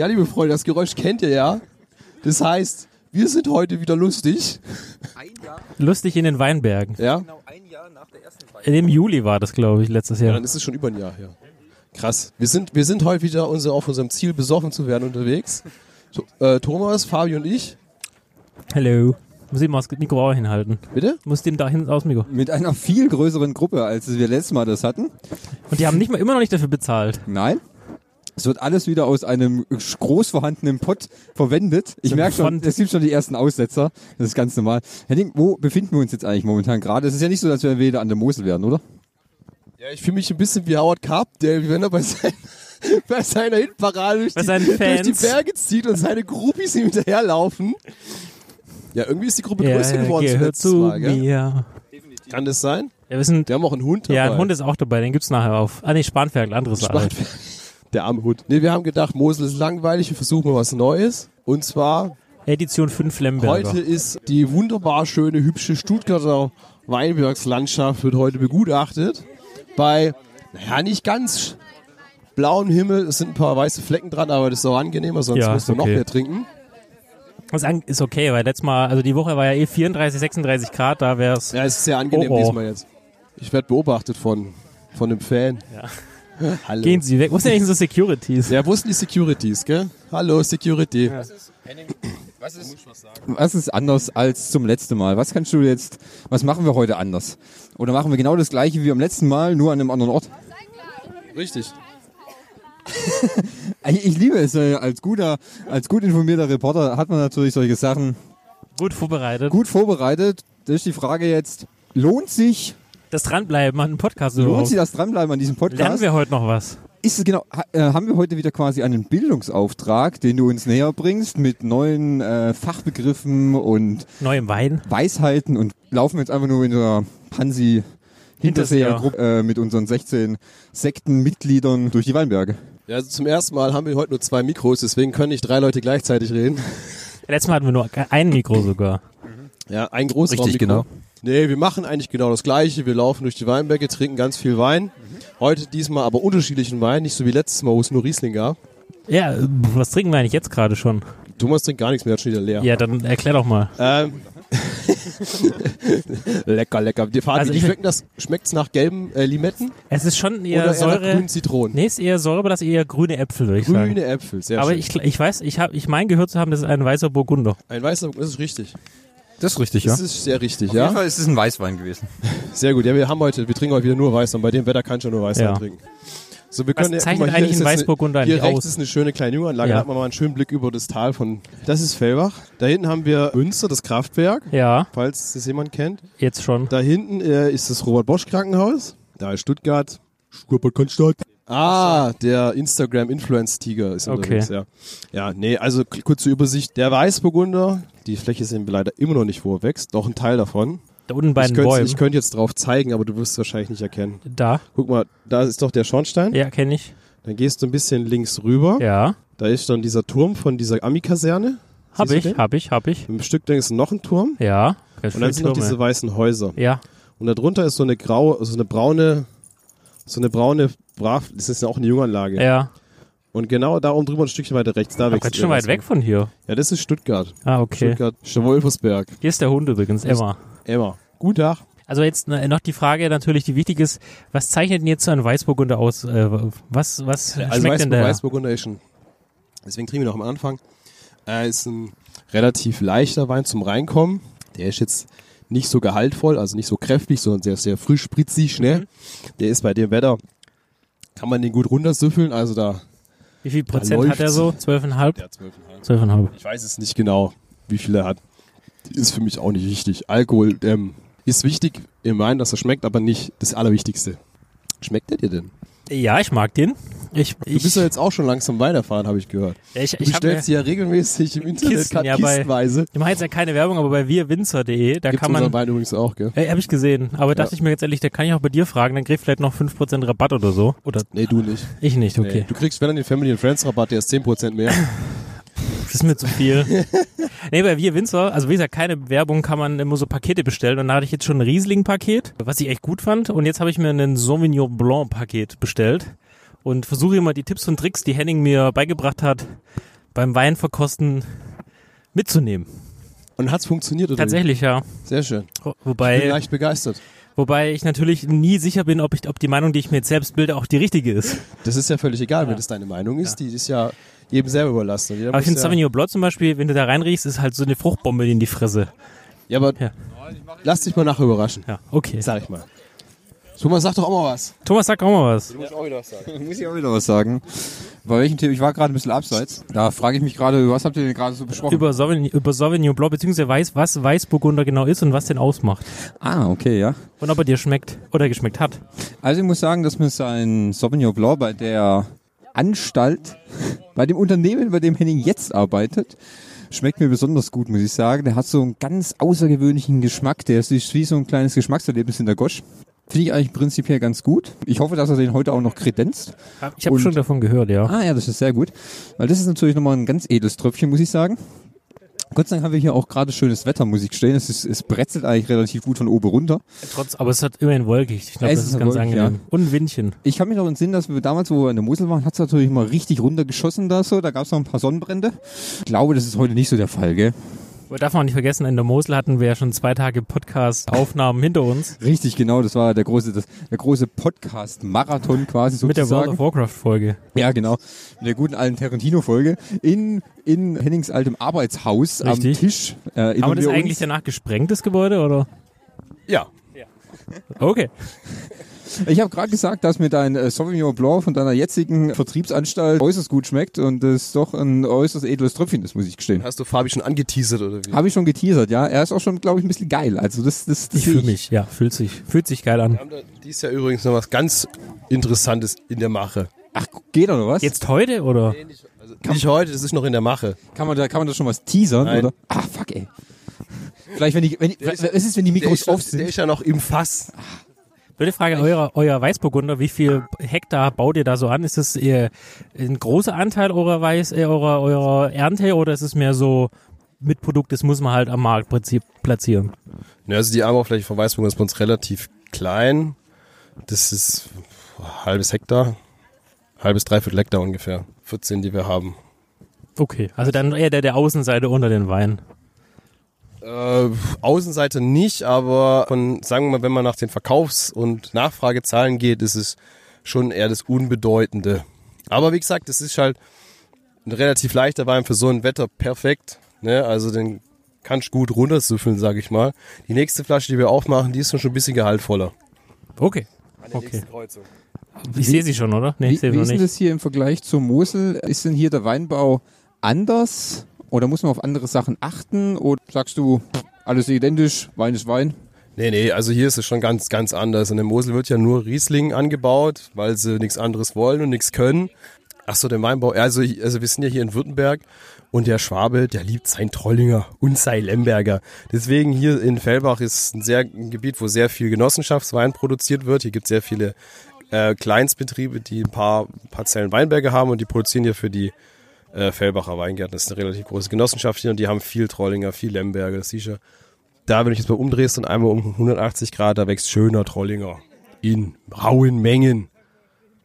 Ja, liebe Freunde, das Geräusch kennt ihr ja. Das heißt, wir sind heute wieder lustig. Lustig in den Weinbergen. Ja? Genau ein Jahr nach der ersten Feier. Im Juli war das, glaube ich, letztes ja, Jahr. dann ist es schon über ein Jahr her. Krass. Wir sind, wir sind heute wieder unser, auf unserem Ziel, besoffen zu werden, unterwegs. So, äh, Thomas, Fabi und ich. Hello. Muss ich mal das Mikro auch hinhalten. Bitte? Muss dem da hinten aus Mikro. Mit einer viel größeren Gruppe, als wir letztes Mal das hatten. Und die haben nicht mal, immer noch nicht dafür bezahlt. Nein. Es wird alles wieder aus einem groß vorhandenen Pott verwendet. Ich merke schon, es gibt schon die ersten Aussetzer. Das ist ganz normal. Henning, wo befinden wir uns jetzt eigentlich momentan gerade? Es ist ja nicht so, dass wir wieder an der Mosel werden, oder? Ja, ich fühle mich ein bisschen wie Howard Carp, der, wenn er bei, sein, bei seiner Hitparade durch, Bei die, seinen durch die. Berge zieht und seine Groupies ihm hinterherlaufen. Ja, irgendwie ist die Gruppe größer Er geworden gehört zu Mal, mir. Kann das sein? Ja, wir sind, Wir haben auch einen Hund dabei. ja, ein Hund ist auch dabei, den gibt's nachher auf. Ah, nee, Spanferkel, anderes Sache. Der arme Hund. Nee, wir haben gedacht, Mosel ist langweilig, wir versuchen mal was Neues. Und zwar, Edition 5 Lemberger. heute ist die wunderbar schöne, hübsche Stuttgarter Weinbergslandschaft wird heute begutachtet. Bei, naja, nicht ganz blauem Himmel, es sind ein paar weiße Flecken dran, aber das ist auch angenehmer, sonst Ja, musst du ist noch okay. mehr trinken. Das ist okay, weil letztes Mal, also die Woche war ja eh 34, 36 Grad, da wär's. Ja, es ist sehr angenehm Oh, oh. diesmal jetzt. Ich werde beobachtet von, von einem Fan. Ja. Hallo. Gehen Sie weg. Wo sind eigentlich so Securities? Ja, wo sind die Securities, gell? Hallo, Security. Was ist, Was ist anders als zum letzten Mal? Was kannst du jetzt, was machen wir heute anders? Oder machen wir genau das gleiche wie beim letzten Mal, nur an einem anderen Ort? Richtig. Ich, ich liebe es, äh, als guter, als gut informierter Reporter hat man natürlich solche Sachen Gut vorbereitet. gut vorbereitet. Das ist die Frage jetzt, lohnt sich, Das Dranbleiben an einem Podcast lohnt überhaupt. sich das Dranbleiben an diesem Lernen Podcast? wir heute noch was? Ist es genau, ha, äh, haben wir heute wieder quasi einen Bildungsauftrag, den du uns näher bringst mit neuen äh, Fachbegriffen und Neu im Wein? Weisheiten und laufen jetzt einfach nur in der Hansi Hinterseher-Gruppe äh, mit unseren 16 Sektenmitgliedern durch die Weinberge. Ja, also zum ersten Mal haben wir heute nur zwei Mikros, deswegen können nicht drei Leute gleichzeitig reden. Letztes Mal hatten wir nur ein Mikro sogar. Ja, ein großes Richtig, genau. Nee, wir machen eigentlich genau das Gleiche. Wir laufen durch die Weinberge, trinken ganz viel Wein. Heute diesmal aber unterschiedlichen Wein, nicht so wie letztes Mal, wo es nur Riesling gab. Ja, was trinken wir eigentlich jetzt gerade schon? Thomas trinkt gar nichts mehr, hat schon wieder leer. Ja, dann erklär doch mal. Ähm. lecker, lecker. Die Fabi, Also ich- schmeckt das? Schmeckt's nach gelben äh, Limetten Es ist schon eher oder eher Säure. grünen Zitronen? Nee, ist eher Säure, aber das ist eher grüne Äpfel, würde ich sagen. Grüne Äpfel, sehr Aber schön. ich, ich weiß, ich habe, ich mein gehört zu haben, das ist ein weißer Burgunder. Ein weißer, das ist richtig. Das ist richtig, Das ist sehr richtig, Auf jeden ja. Fall ist es ein Weißwein gewesen. Sehr gut. Ja, wir haben heute, wir trinken heute wieder nur Weißwein. Bei dem Wetter kann ich ja nur Weißwein Ja. trinken. So, wir Was können ja- zeichnet guck mal, hier eigentlich jetzt Weißburgunder eine, Hier rechts aus? ist eine schöne kleine Junganlage, Ja. da hat man mal einen schönen Blick über das Tal von, das ist Fellbach. Da hinten haben wir Münster, das Kraftwerk, Ja, falls das jemand kennt. jetzt schon. Da hinten äh, ist das Robert-Bosch-Krankenhaus. Da ist Stuttgart. Stuttgart Cannstatt. Ah, der Instagram-Influence-Tiger ist unterwegs, ja. Ja, nee, also kurze Übersicht. Der Weißburgunder, die Fläche sehen wir leider immer noch nicht, wo er wächst. Doch ein Teil davon. Da unten bei Ich den könnte Bäumen. ich könnte jetzt drauf zeigen, aber du wirst es wahrscheinlich nicht erkennen. da, Guck mal, da ist doch der Schornstein. ja, kenne ich. Dann gehst du ein bisschen links rüber. Ja, Da ist dann dieser Turm von dieser Ami-Kaserne. hab ich, hab ich, hab ich. Im Stück ist noch ein Turm. Ja, Und dann sind noch Türme. diese weißen Häuser. Ja, Und darunter ist so eine graue, so eine braune, so eine braune, brav, das ist ja auch eine Junganlage. ja. Und genau da oben drüber ein Stückchen weiter rechts, da wächst ganz der schön weit weg von hier. Ja, das ist Stuttgart. Ah, okay. Stuttgart, Wolfersberg. Hier ist der Hund übrigens, Emma. Emma. Guten Tag. Also jetzt äh, noch die Frage natürlich, die wichtig ist, was zeichnet denn jetzt so ein Weißburgunder aus? Äh, was was Also schmeckt denn Weißburg, der? Weißburgunder ist ein, deswegen trinken wir noch am Anfang, äh, ist ein relativ leichter Wein zum Reinkommen. Der ist jetzt nicht so gehaltvoll, also nicht so kräftig, sondern sehr, sehr frisch, spritzig, schnell. Der ist bei dem Wetter, kann man den gut runtersüffeln, also da, Wie viel Prozent hat er so? 12,5? der 12,5. 12,5. Ich weiß es nicht genau, wie viel er hat. Ist für mich auch nicht wichtig. Alkohol ähm, ist wichtig im Wein, dass er schmeckt, aber nicht das Allerwichtigste. Schmeckt er dir denn? Ja, ich mag den. Ich, Du ich, bist ja jetzt auch schon langsam Wein erfahren, habe ich gehört. ich, Du ich, bestellst ja regelmäßig im Internet Kisten, ja, bei- kistenweise. ich mache jetzt ja keine Werbung, aber bei wirwinzer.de, da Gibt's kann man, Wein übrigens auch, gell? äh, habe ich gesehen, aber dachte ich mir jetzt ehrlich, da kann ich auch bei dir fragen, dann krieg ich vielleicht noch 5% Rabatt oder so. Oder Nee, du nicht. ich nicht, Nee. okay. Du kriegst, wenn dann den Family and Friends Rabatt, der ist 10% mehr. Das ist mir zu viel. nee, bei Wir Winzer, also wie gesagt, keine Werbung, kann man immer so Pakete bestellen. Und da hatte ich jetzt schon ein Riesling-Paket, was ich echt gut fand. Und jetzt habe ich mir ein Sauvignon Blanc-Paket bestellt. Und versuche immer die Tipps und Tricks, die Henning mir beigebracht hat, beim Weinverkosten mitzunehmen. Und hat's funktioniert oder Tatsächlich, ja. Wie? Sehr schön. Wo- Ich bin Wobei, leicht begeistert. wobei ich natürlich nie sicher bin, ob, ich, ob die Meinung, die ich mir jetzt selbst bilde, auch die richtige ist. Das ist ja völlig egal, wenn das deine Meinung ist. Die ist ja jedem selber überlassen. Jeder Aber ich finde ja, Sauvignon Blanc zum Beispiel, wenn du da reinriechst, ist halt so eine Fruchtbombe in die Fresse. ja, aber Ja. lass dich mal nachher überraschen, Ja, okay. sag ich mal. Thomas, sag doch auch mal was. Thomas, sag auch mal was. Muss ich auch wieder was sagen. Bei welchem Thema? Ich war gerade ein bisschen abseits. Da frage ich mich gerade, was habt ihr denn gerade so besprochen? Über Sauvignon, über Sauvignon Blanc, beziehungsweise weiß, was Weißburgunder genau ist und was den ausmacht. ah, okay, ja. Und ob er dir schmeckt oder geschmeckt hat. Also ich muss sagen, dass mir sein Sauvignon Blanc bei der Anstalt, bei dem Unternehmen, bei dem Henning jetzt arbeitet, schmeckt mir besonders gut, muss ich sagen. Der hat so einen ganz außergewöhnlichen Geschmack. Der ist wie so ein kleines Geschmackserlebnis in der Gosch. Finde ich eigentlich prinzipiell ganz gut. Ich hoffe, dass er den heute auch noch kredenzt. Ich habe schon davon gehört, ja. Ah ja, das ist sehr gut. Weil das ist natürlich nochmal ein ganz edles Tröpfchen, muss ich sagen. Gott sei Dank haben wir hier auch gerade schönes Wetter, muss ich stehen. Es, ist, es bretzelt eigentlich relativ gut von oben runter. Trotz, aber es hat immerhin wolkig. Ich glaube, Es das ist ist ganz wolkig, angenehm. Und ein Windchen. Ich kann mich noch entsinnen, dass wir damals, wo wir in der Mosel waren, hat es natürlich mal richtig runtergeschossen da so. Da gab es noch ein paar Sonnenbrände. Ich glaube, das ist heute nicht so der Fall, gell? Darf man auch nicht vergessen, in der Mosel hatten wir ja schon zwei Tage Podcast-Aufnahmen hinter uns. Richtig, genau. Das war der große, das, der große Podcast-Marathon quasi Mit der World sozusagen. of Warcraft-Folge. Ja, genau. Mit der guten alten Tarantino-Folge. In, in Hennings altem Arbeitshaus Richtig. am Tisch. Äh, Haben wir das eigentlich danach gesprengt, das Gebäude, oder? Ja. Okay. Ich habe gerade gesagt, dass mir dein äh, Sauvignon Blanc von deiner jetzigen Vertriebsanstalt äußerst gut schmeckt und es doch ein äußerst edles Tröpfchen ist, muss ich gestehen. Hast du Fabi schon angeteasert oder wie? Habe ich schon geteasert, ja. Er ist auch schon, glaube ich, ein bisschen geil. Also das, das, das Ich fühle mich, ja, fühlt sich, fühlt sich geil an. Wir haben da dies Jahr übrigens noch was ganz Interessantes in der Mache. Ach, geht oder was? Jetzt heute, oder? Also nicht heute, das ist noch in der Mache. Kann man da, kann man da schon was teasern, Nein. oder? Ah, fuck, ey. Vielleicht, wenn die, wenn die, was ist, wenn die Der Mikros ist, off der sind? ist ja noch im Fass. Blöde Frage, euer, euer Weißburgunder, wie viel Hektar baut ihr da so an? Ist das eher ein großer Anteil eurer Weiß, äh, eurer, eurer Ernte oder ist es mehr so Mitprodukt, das muss man halt am Markt prinzip platzieren? Ja, also die Anbaufläche von Weißburg ist bei uns relativ klein. Das ist ein halbes Hektar. Halbes, dreiviertel Hektar ungefähr. 14, die wir haben. Okay, also dann eher der, der Außenseite unter den Wein. Äh, Außenseite nicht, aber von, sagen wir mal, wenn man nach den Verkaufs- und Nachfragezahlen geht, ist es schon eher das Unbedeutende. Aber wie gesagt, es ist halt ein relativ leichter Wein für so ein Wetter perfekt. Ne? Also den kannst du gut runtersüffeln, sag ich mal. Die nächste Flasche, die wir aufmachen, die ist schon ein bisschen gehaltvoller. Okay. Okay. Ich sehe sie schon, oder? Nee, Wie, ich sehe wie sie noch ist denn nicht. das hier im Vergleich zur Mosel? Ist denn hier der Weinbau anders? Oder muss man auf andere Sachen achten? Oder sagst du, alles identisch, Wein ist Wein? Nee, nee, also hier ist es schon ganz, ganz anders. In der Mosel wird ja nur Riesling angebaut, weil sie nichts anderes wollen und nichts können. Ach so, der Weinbau, also, also wir sind ja hier in Württemberg und der Schwabe, der liebt sein Trollinger und sein Lemberger. Deswegen hier in Fellbach ist ein, sehr, ein Gebiet, wo sehr viel Genossenschaftswein produziert wird. Hier gibt es sehr viele äh, Kleinstbetriebe, die ein paar Parzellen Weinberge haben und die produzieren hier für die äh, Fellbacher Weingärten. Das ist eine relativ große Genossenschaft hier und die haben viel Trollinger, viel Lemberger, das du. Da, wenn ich jetzt mal umdrehst und einmal um 180 Grad, da wächst schöner Trollinger. In rauen Mengen.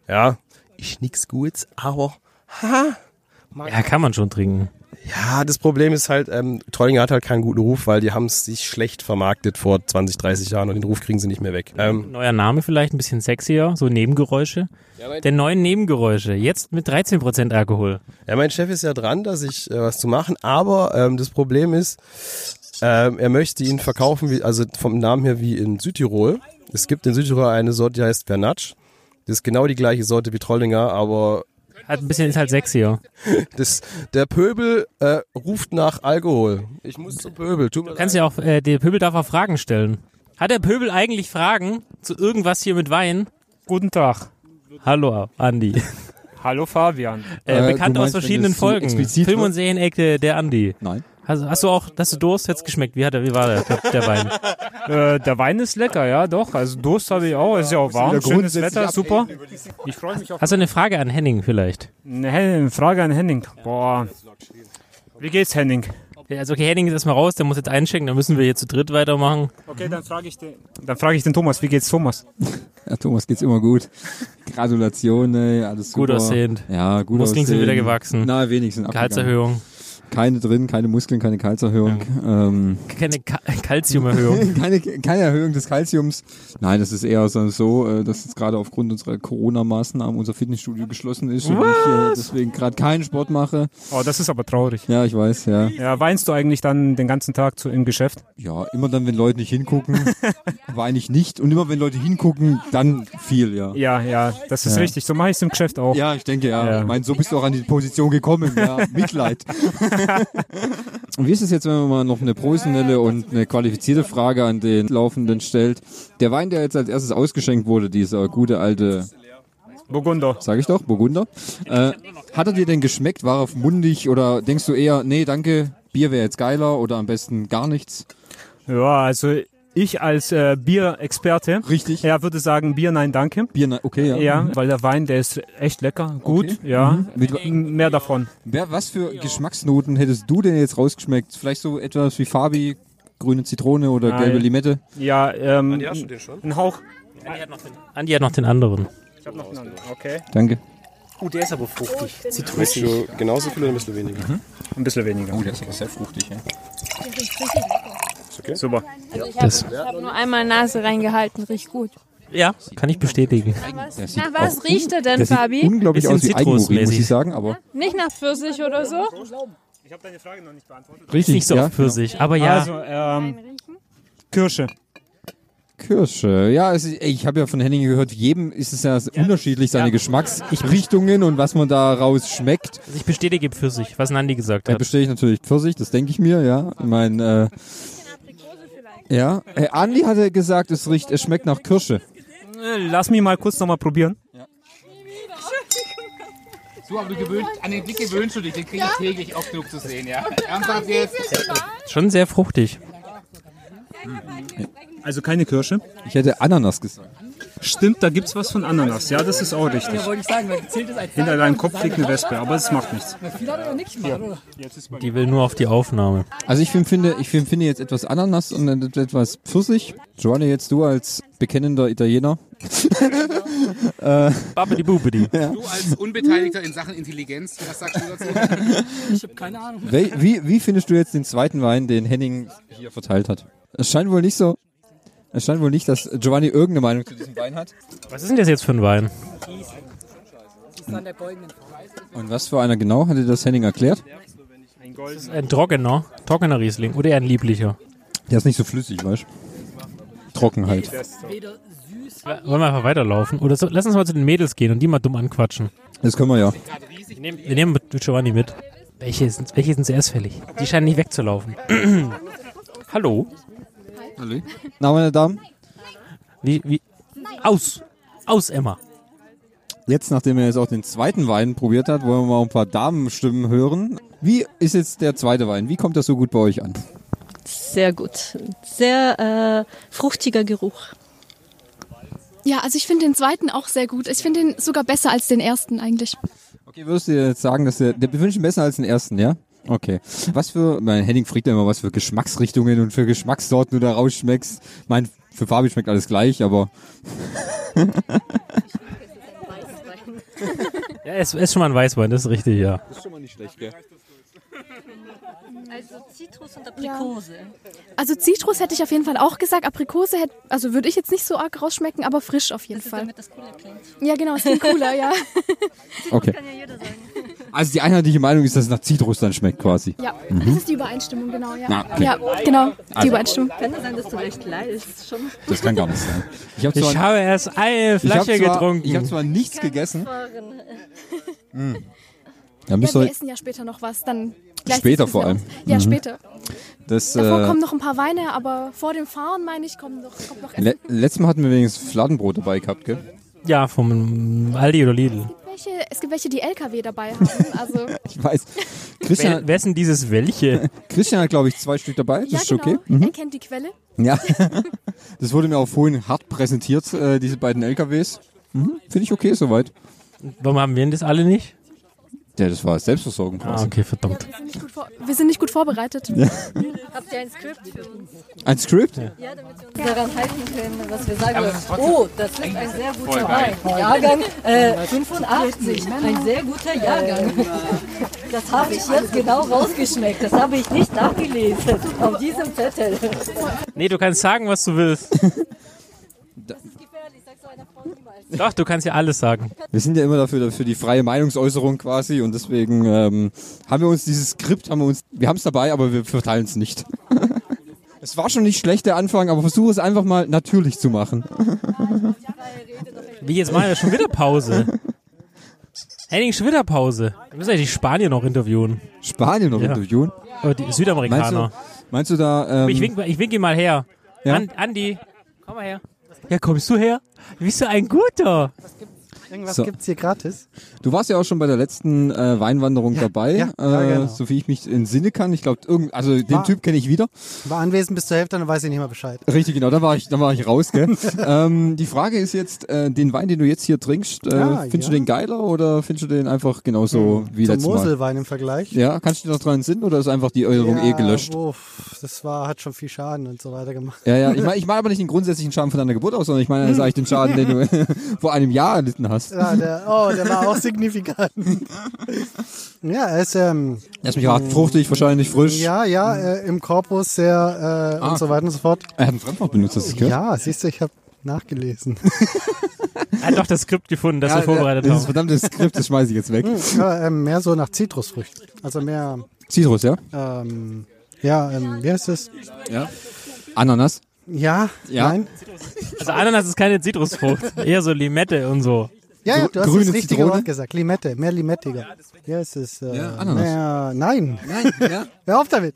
Ja, ist nix Gutes, aber ha, Ja, kann man schon trinken. Ja, das Problem ist halt, ähm, Trollinger hat halt keinen guten Ruf, weil die haben es sich schlecht vermarktet vor 20, 30 Jahren und den Ruf kriegen sie nicht mehr weg. Ähm, Neuer Name vielleicht, ein bisschen sexier, so Nebengeräusche. Der neuen Nebengeräusche, jetzt mit 13% Alkohol. ja, mein Chef ist ja dran, dass ich äh, was zu machen, aber ähm, das Problem ist, ähm, er möchte ihn verkaufen, wie, also vom Namen her wie in Südtirol. Es gibt in Südtirol eine Sorte, die heißt Vernatsch. Das ist genau die gleiche Sorte wie Trollinger, aber Hat ein bisschen, ist halt sexier. das, der Pöbel äh, ruft nach Alkohol. Ich muss zum Pöbel. Tut mir Du kannst ja auch, äh, der Pöbel darf auch Fragen stellen. Hat der Pöbel eigentlich Fragen zu irgendwas hier mit Wein? Guten Tag. Hallo, Andi. Hallo Fabian. Äh, Äh, bekannt aus meinst, wenn verschiedenen Folgen. Film- und Serienecke, der Andi. Nein. Hast, hast du auch, hast du Durst jetzt geschmeckt? Wie hat er, wie war der, der, der Wein? Äh, der Wein ist lecker, ja, doch. Also Durst habe ich auch. Es ist ja auch warm. Schönes Wetter, super. Ich freue mich auf Hast du eine Frage an Henning vielleicht? eine Frage an Henning. Boah. Wie geht's, Henning? Ja, Also okay, Henning ist erstmal raus, der muss jetzt einchecken, dann müssen wir hier zu dritt weitermachen. Okay, dann frage ich den, dann frage ich den Thomas, wie geht's Thomas? Ja, Thomas geht's immer gut. Gratulation, ey, alles super. Gut aussehend. Ja, gut Muskeln sind aussehend. wieder gewachsen. Na, wenigstens. abgegangen. Gehaltserhöhung. Keine drin, keine Muskeln, keine Gehaltserhöhung. Ähm, Keine Ka Kalziumerhöhung. keine, keine Erhöhung des Kalziums. Nein, das ist eher so, so äh, dass jetzt gerade aufgrund unserer Corona-Maßnahmen unser Fitnessstudio geschlossen ist und ich äh, deswegen gerade keinen Sport mache. Oh, das ist aber traurig. Ja, ich weiß, ja. Ja, weinst du eigentlich dann den ganzen Tag zu, im Geschäft? Ja, immer dann, wenn Leute nicht hingucken, weine ich nicht. Und immer wenn Leute hingucken, dann viel, ja. Ja, ja, das ist Ja. richtig. So mache ich es im Geschäft auch. Ja, ich denke, ja. Ja. Ich meine, so bist du auch an die Position gekommen, ja. Mitleid. und wie ist es jetzt, wenn man mal noch eine professionelle und eine qualifizierte Frage an den Laufenden stellt? Der Wein, der jetzt als erstes ausgeschenkt wurde, dieser gute alte, Burgunder. sag ich doch, Burgunder, äh, hat er dir denn geschmeckt? War er mundig oder denkst du eher, nee, danke, Bier wäre jetzt geiler oder am besten gar nichts? Ja, also ich als äh, Bierexperte Richtig. ja, würde sagen Bier, nein, danke. Bier, na- okay, ja. Ja, weil der Wein, der ist echt lecker, gut, ja. Mit, M- Mehr davon. wer, was für Geschmacksnoten hättest du denn jetzt rausgeschmeckt? Vielleicht so etwas wie Fabi, grüne Zitrone oder Nein. gelbe Limette? Ja, ähm, Ja, schon den schon. ein Hauch. Andi hat noch den anderen. Ich hab noch einen anderen. Okay. Danke. Oh, der ist aber fruchtig. Du genauso viel oder ein bisschen weniger? Ein bisschen weniger. der ist aber sehr fruchtig, ja. Super. Also ich Das- habe hab nur einmal Nase reingehalten, riecht gut. Ja, kann ich bestätigen. Was? Der sieht Nach was riecht er denn, sieht Fabi? unglaublich Bisschen aus wie Eigenurin, muss ich sagen, aber Nicht nach Pfirsich oder so? Ich habe deine Frage noch nicht beantwortet. Richtig, nicht so ja. auf Pfirsich, aber ja. Also, ähm? Kirsche. Kirsche. Ja, es ist, ey, ich habe ja von Henning gehört, jedem ist es ja unterschiedlich, seine Geschmacksrichtungen und was man daraus schmeckt. Also ich bestätige Pfirsich, was Nandi gesagt Da hat. bestehe ich natürlich Pfirsich, das denke ich mir, ja. Ich meine, äh, ja. Äh, Andi hatte gesagt, es riecht, es schmeckt nach Kirsche. Äh, Lass mich mal kurz nochmal probieren. So, aber du gewöhnt, an den Blick gewöhnst du dich, den kriege ich täglich oft genug zu sehen, ja? Ernsthaft jetzt? Schon sehr fruchtig. Also keine Kirsche. Ich hätte Ananas gesagt. Stimmt, da gibt's was von Ananas. Ja, das ist auch richtig. Hinter deinem Kopf liegt eine Wespe, aber es macht nichts. Die will nur auf die Aufnahme. Also ich finde, ich finde jetzt etwas Ananas und etwas Pfirsich. Giovanni, jetzt du als bekennender Italiener. Babidi Bubidi. Du als Unbeteiligter in Sachen Intelligenz, was sagst du dazu? Wel, wie, wie findest du jetzt den zweiten Wein, den Henning hier verteilt hat? Es scheint wohl nicht so. Es scheint wohl nicht, dass Giovanni irgendeine Meinung zu diesem Wein hat. Was ist denn das jetzt für ein Wein? Und was für einer genau? Hat dir das Henning erklärt? Ein trockener, trockener Riesling oder eher ein lieblicher? Der ist nicht so flüssig, weißt du? Trocken halt. Wollen wir einfach weiterlaufen? Oder so, lass uns mal zu den Mädels gehen und die mal dumm anquatschen. Das können wir ja. Wir nehmen, Giovanni mit. Welche sind, welche sind zuerst fällig? Die scheinen nicht wegzulaufen. Hallo? Na, meine Damen, Wie, wie? Aus! Aus, Emma! jetzt, nachdem er jetzt auch den zweiten Wein probiert hat, wollen wir mal ein paar Damenstimmen hören. Wie ist jetzt der zweite Wein? Wie kommt das so gut bei euch an? Sehr gut. Sehr äh, fruchtiger Geruch. Ja, also ich finde den zweiten auch sehr gut. Ich finde den sogar besser als den ersten eigentlich. Okay, würdest du jetzt sagen, dass der, der wir wünschen besser als den ersten, ja? Okay. Was für, mein Henning fragt ja immer, was für Geschmacksrichtungen und für Geschmackssorten du da rausschmeckst. Mein, für Fabi schmeckt alles gleich, aber Ja, es ist schon mal ein Weißwein, das ist richtig, ja. ist schon mal nicht schlecht, gell? Also Zitrus und Aprikose. Also Zitrus hätte ich auf jeden Fall auch gesagt. Aprikose hätte, also würde ich jetzt nicht so arg rausschmecken, aber frisch auf jeden Fall. Damit das cooler klingt. Ja, genau, ist viel cooler, ja. Okay. Kann ja. Also die einheitliche Meinung ist, dass es nach Zitrus dann schmeckt quasi. Ja, das ist die Übereinstimmung, genau, ja. Na, okay. Ja, genau, die Übereinstimmung. Kann ja sein, dass du recht leidest. Schon Das kann gar nicht sein. Ich habe Ich zwar, habe erst eine ich hab Flasche zwar, getrunken. ich hab zwar nichts gegessen. Hm. Ja, wir essen ja später noch was, dann Später das vor ja allem. aus. Ja, später. das, Davor äh, kommen noch ein paar Weine, aber vor dem Fahren, meine ich, kommt noch, kommt noch Essen. le letztes Mal hatten wir wenigstens Fladenbrot dabei gehabt, gell? Ja, vom Aldi oder Lidl. Welche, es gibt welche, die LKW dabei haben. Also, Ich weiß. Wer, Christian, wer ist denn dieses welche? Christian hat, glaube ich, zwei Stück dabei. Das ja, ist genau. okay. Mhm. Er kennt die Quelle. Ja. das wurde mir auch vorhin hart präsentiert, äh, diese beiden LKWs. Mhm. Finde ich okay soweit. Warum haben wir denn das alle nicht? Ja, das war Selbstversorgung Ah, quasi. okay, verdammt. Wir sind nicht gut, vor wir sind nicht gut vorbereitet. Habt ihr ein Skript für uns? Ein Skript? Ja, damit wir uns daran halten können, was wir sagen. Wollen. Oh, das ist ein sehr guter Wein. Jahrgang äh, 85. Ein sehr guter Jahrgang. Das habe ich jetzt genau rausgeschmeckt. Das habe ich nicht nachgelesen auf diesem Zettel. Nee, du kannst sagen, was du willst. Das ist gefährlich, sagst du einer Frau niemals. Doch, du kannst ja alles sagen. Wir sind ja immer dafür, für die freie Meinungsäußerung quasi und deswegen ähm, haben wir uns dieses Skript, haben wir uns, wir haben es dabei, aber wir verteilen es nicht. es war schon nicht schlecht der Anfang, aber versuche es einfach mal natürlich zu machen. Wie, jetzt machen wir schon wieder Pause. Henning, schon wieder Pause. Wir müssen eigentlich Spanien noch interviewen. Spanien noch Ja. interviewen. Oder die Meinst Südamerikaner. du, meinst du da, ähm, Ich wink, ich wink ihn mal her. Ja? An, Andi, komm mal her. Ja, kommst du her? Bist du ein Guter? Irgendwas So. gibt's hier gratis? du warst ja auch schon bei der letzten äh, Weinwanderung dabei, ja, ja, äh, genau. so wie ich mich entsinne kann. Ich glaube, irgend, also den War- Typ kenne ich wieder. War anwesend bis zur Hälfte, dann weiß ich nicht mehr Bescheid. Richtig, genau, da war ich, da war ich raus, gell? ähm, die Frage ist jetzt, äh, den Wein, den du jetzt hier trinkst, äh, Ah, findest ja. du den geiler oder findest du den einfach genauso wie Zum letztes Mal? Moselwein im Vergleich. Ja, kannst du dich noch dran entsinnen oder ist einfach die Erinnerung eh gelöscht? Uff, das war, hat schon viel Schaden und so weiter gemacht. Ja, ja, ich meine ich mein aber nicht den grundsätzlichen Schaden von deiner Geburt aus, sondern ich meine jetzt eigentlich den Schaden, den du vor einem Jahr erlitten hast. Ja, der, oh, der war auch signifikant. ja, er ist, ähm, Lass mich raten, fruchtig, wahrscheinlich frisch. ja, ja, äh, im Korpus sehr, äh, Ah. und so weiter und so fort. Er hat ein Fremdwort benutzt, hast das gehört? Ja, siehst du, ich habe nachgelesen. Er hat doch das Skript gefunden, das Ja, wir vorbereitet Dieses haben. verdammte Skript, das schmeiße ich jetzt weg. ja, ähm, mehr so nach Zitrusfrüchten. Also mehr, Citrus, ja? ähm, ja, ähm, wie heißt das? Ja. Ananas. Ja, Ja. nein. Also Ananas ist keine Zitrusfrucht. Eher so Limette und so. Ja, ja, du hast das richtige Zitrone? Wort gesagt. Limette, mehr limettiger. Ja, es ist, äh, Ja, Ananas. Mehr, nein, Nein, ja. hör auf damit.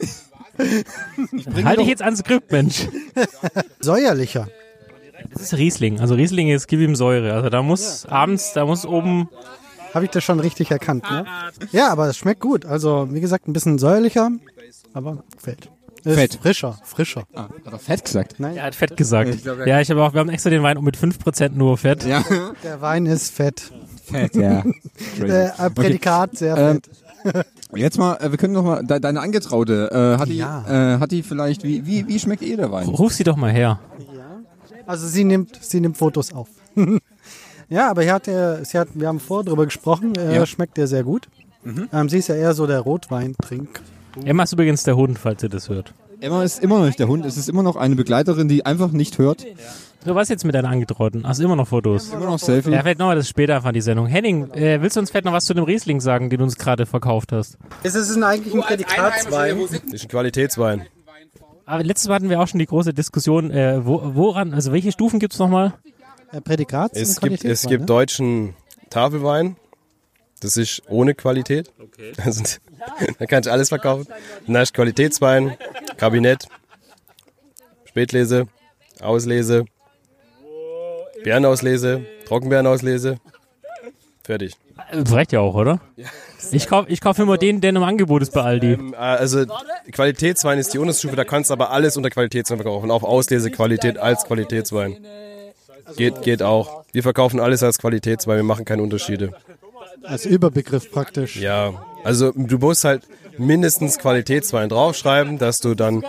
Halte ich jetzt ans Skript, Mensch. Säuerlicher. Das ist Riesling. Also Riesling ist gib ihm Säure. Also da muss abends, da muss oben. Habe ich das schon richtig erkannt, ne? Ja, aber es schmeckt gut. Also, wie gesagt, ein bisschen säuerlicher, aber fett. Ist Fett. Frischer, frischer. Ah, hat er fett gesagt? Nein, Er hat Fett gesagt. Ich glaub, ja. Ja, ich habe auch, wir haben extra den Wein mit 5% nur Fett. Ja. der Wein ist fett. Fett, ja. Äh, ein Prädikat, sehr Ähm, fett. Jetzt mal, äh, wir können noch mal, de deine Angetraute, äh, hat die, Ja. äh, hat die vielleicht, wie, wie, wie schmeckt ihr der Wein? Ruf sie doch mal her. Also sie nimmt, sie nimmt Fotos auf. ja, aber hier hat er, sie hat, wir haben vorher drüber gesprochen, äh, Ja. schmeckt der sehr gut. Ähm, sie ist ja eher so der Rotweintrink. Emma ist übrigens der Hund, falls ihr das hört. Emma ist immer noch nicht der Hund, es ist immer noch eine Begleiterin, die einfach nicht hört. So, was jetzt mit deiner Angetrauten? Hast immer noch Fotos? Immer noch Selfie. Ja, vielleicht noch mal das später einfach die Sendung. Henning, äh, willst du uns vielleicht noch was zu dem Riesling sagen, den du uns gerade verkauft hast? Es ist ein eigentlich ein Prädikatswein. Ist ein Qualitätswein. Aber letztes Mal hatten wir auch schon die große Diskussion, äh, wo, woran, also welche Stufen gibt's nochmal? Äh, Prädikats Es gibt, es gibt ne? deutschen Tafelwein. Das ist ohne Qualität. Also, da kann ich alles verkaufen. Dann hast du Qualitätswein, Kabinett, Spätlese, Auslese, Beerenauslese, Trockenbeerenauslese. Fertig. Das reicht ja auch, oder? Ich kaufe ich kauf immer den, der im Angebot ist bei Aldi. Ähm, äh, also Qualitätswein ist die Unterstufe, da kannst du aber alles unter Qualitätswein verkaufen. Auch Auslesequalität als Qualitätswein. Geht, geht auch. Wir verkaufen alles als Qualitätswein, wir machen keine Unterschiede. Als Überbegriff praktisch. Ja, also du musst halt mindestens Qualitätswein draufschreiben, dass du dann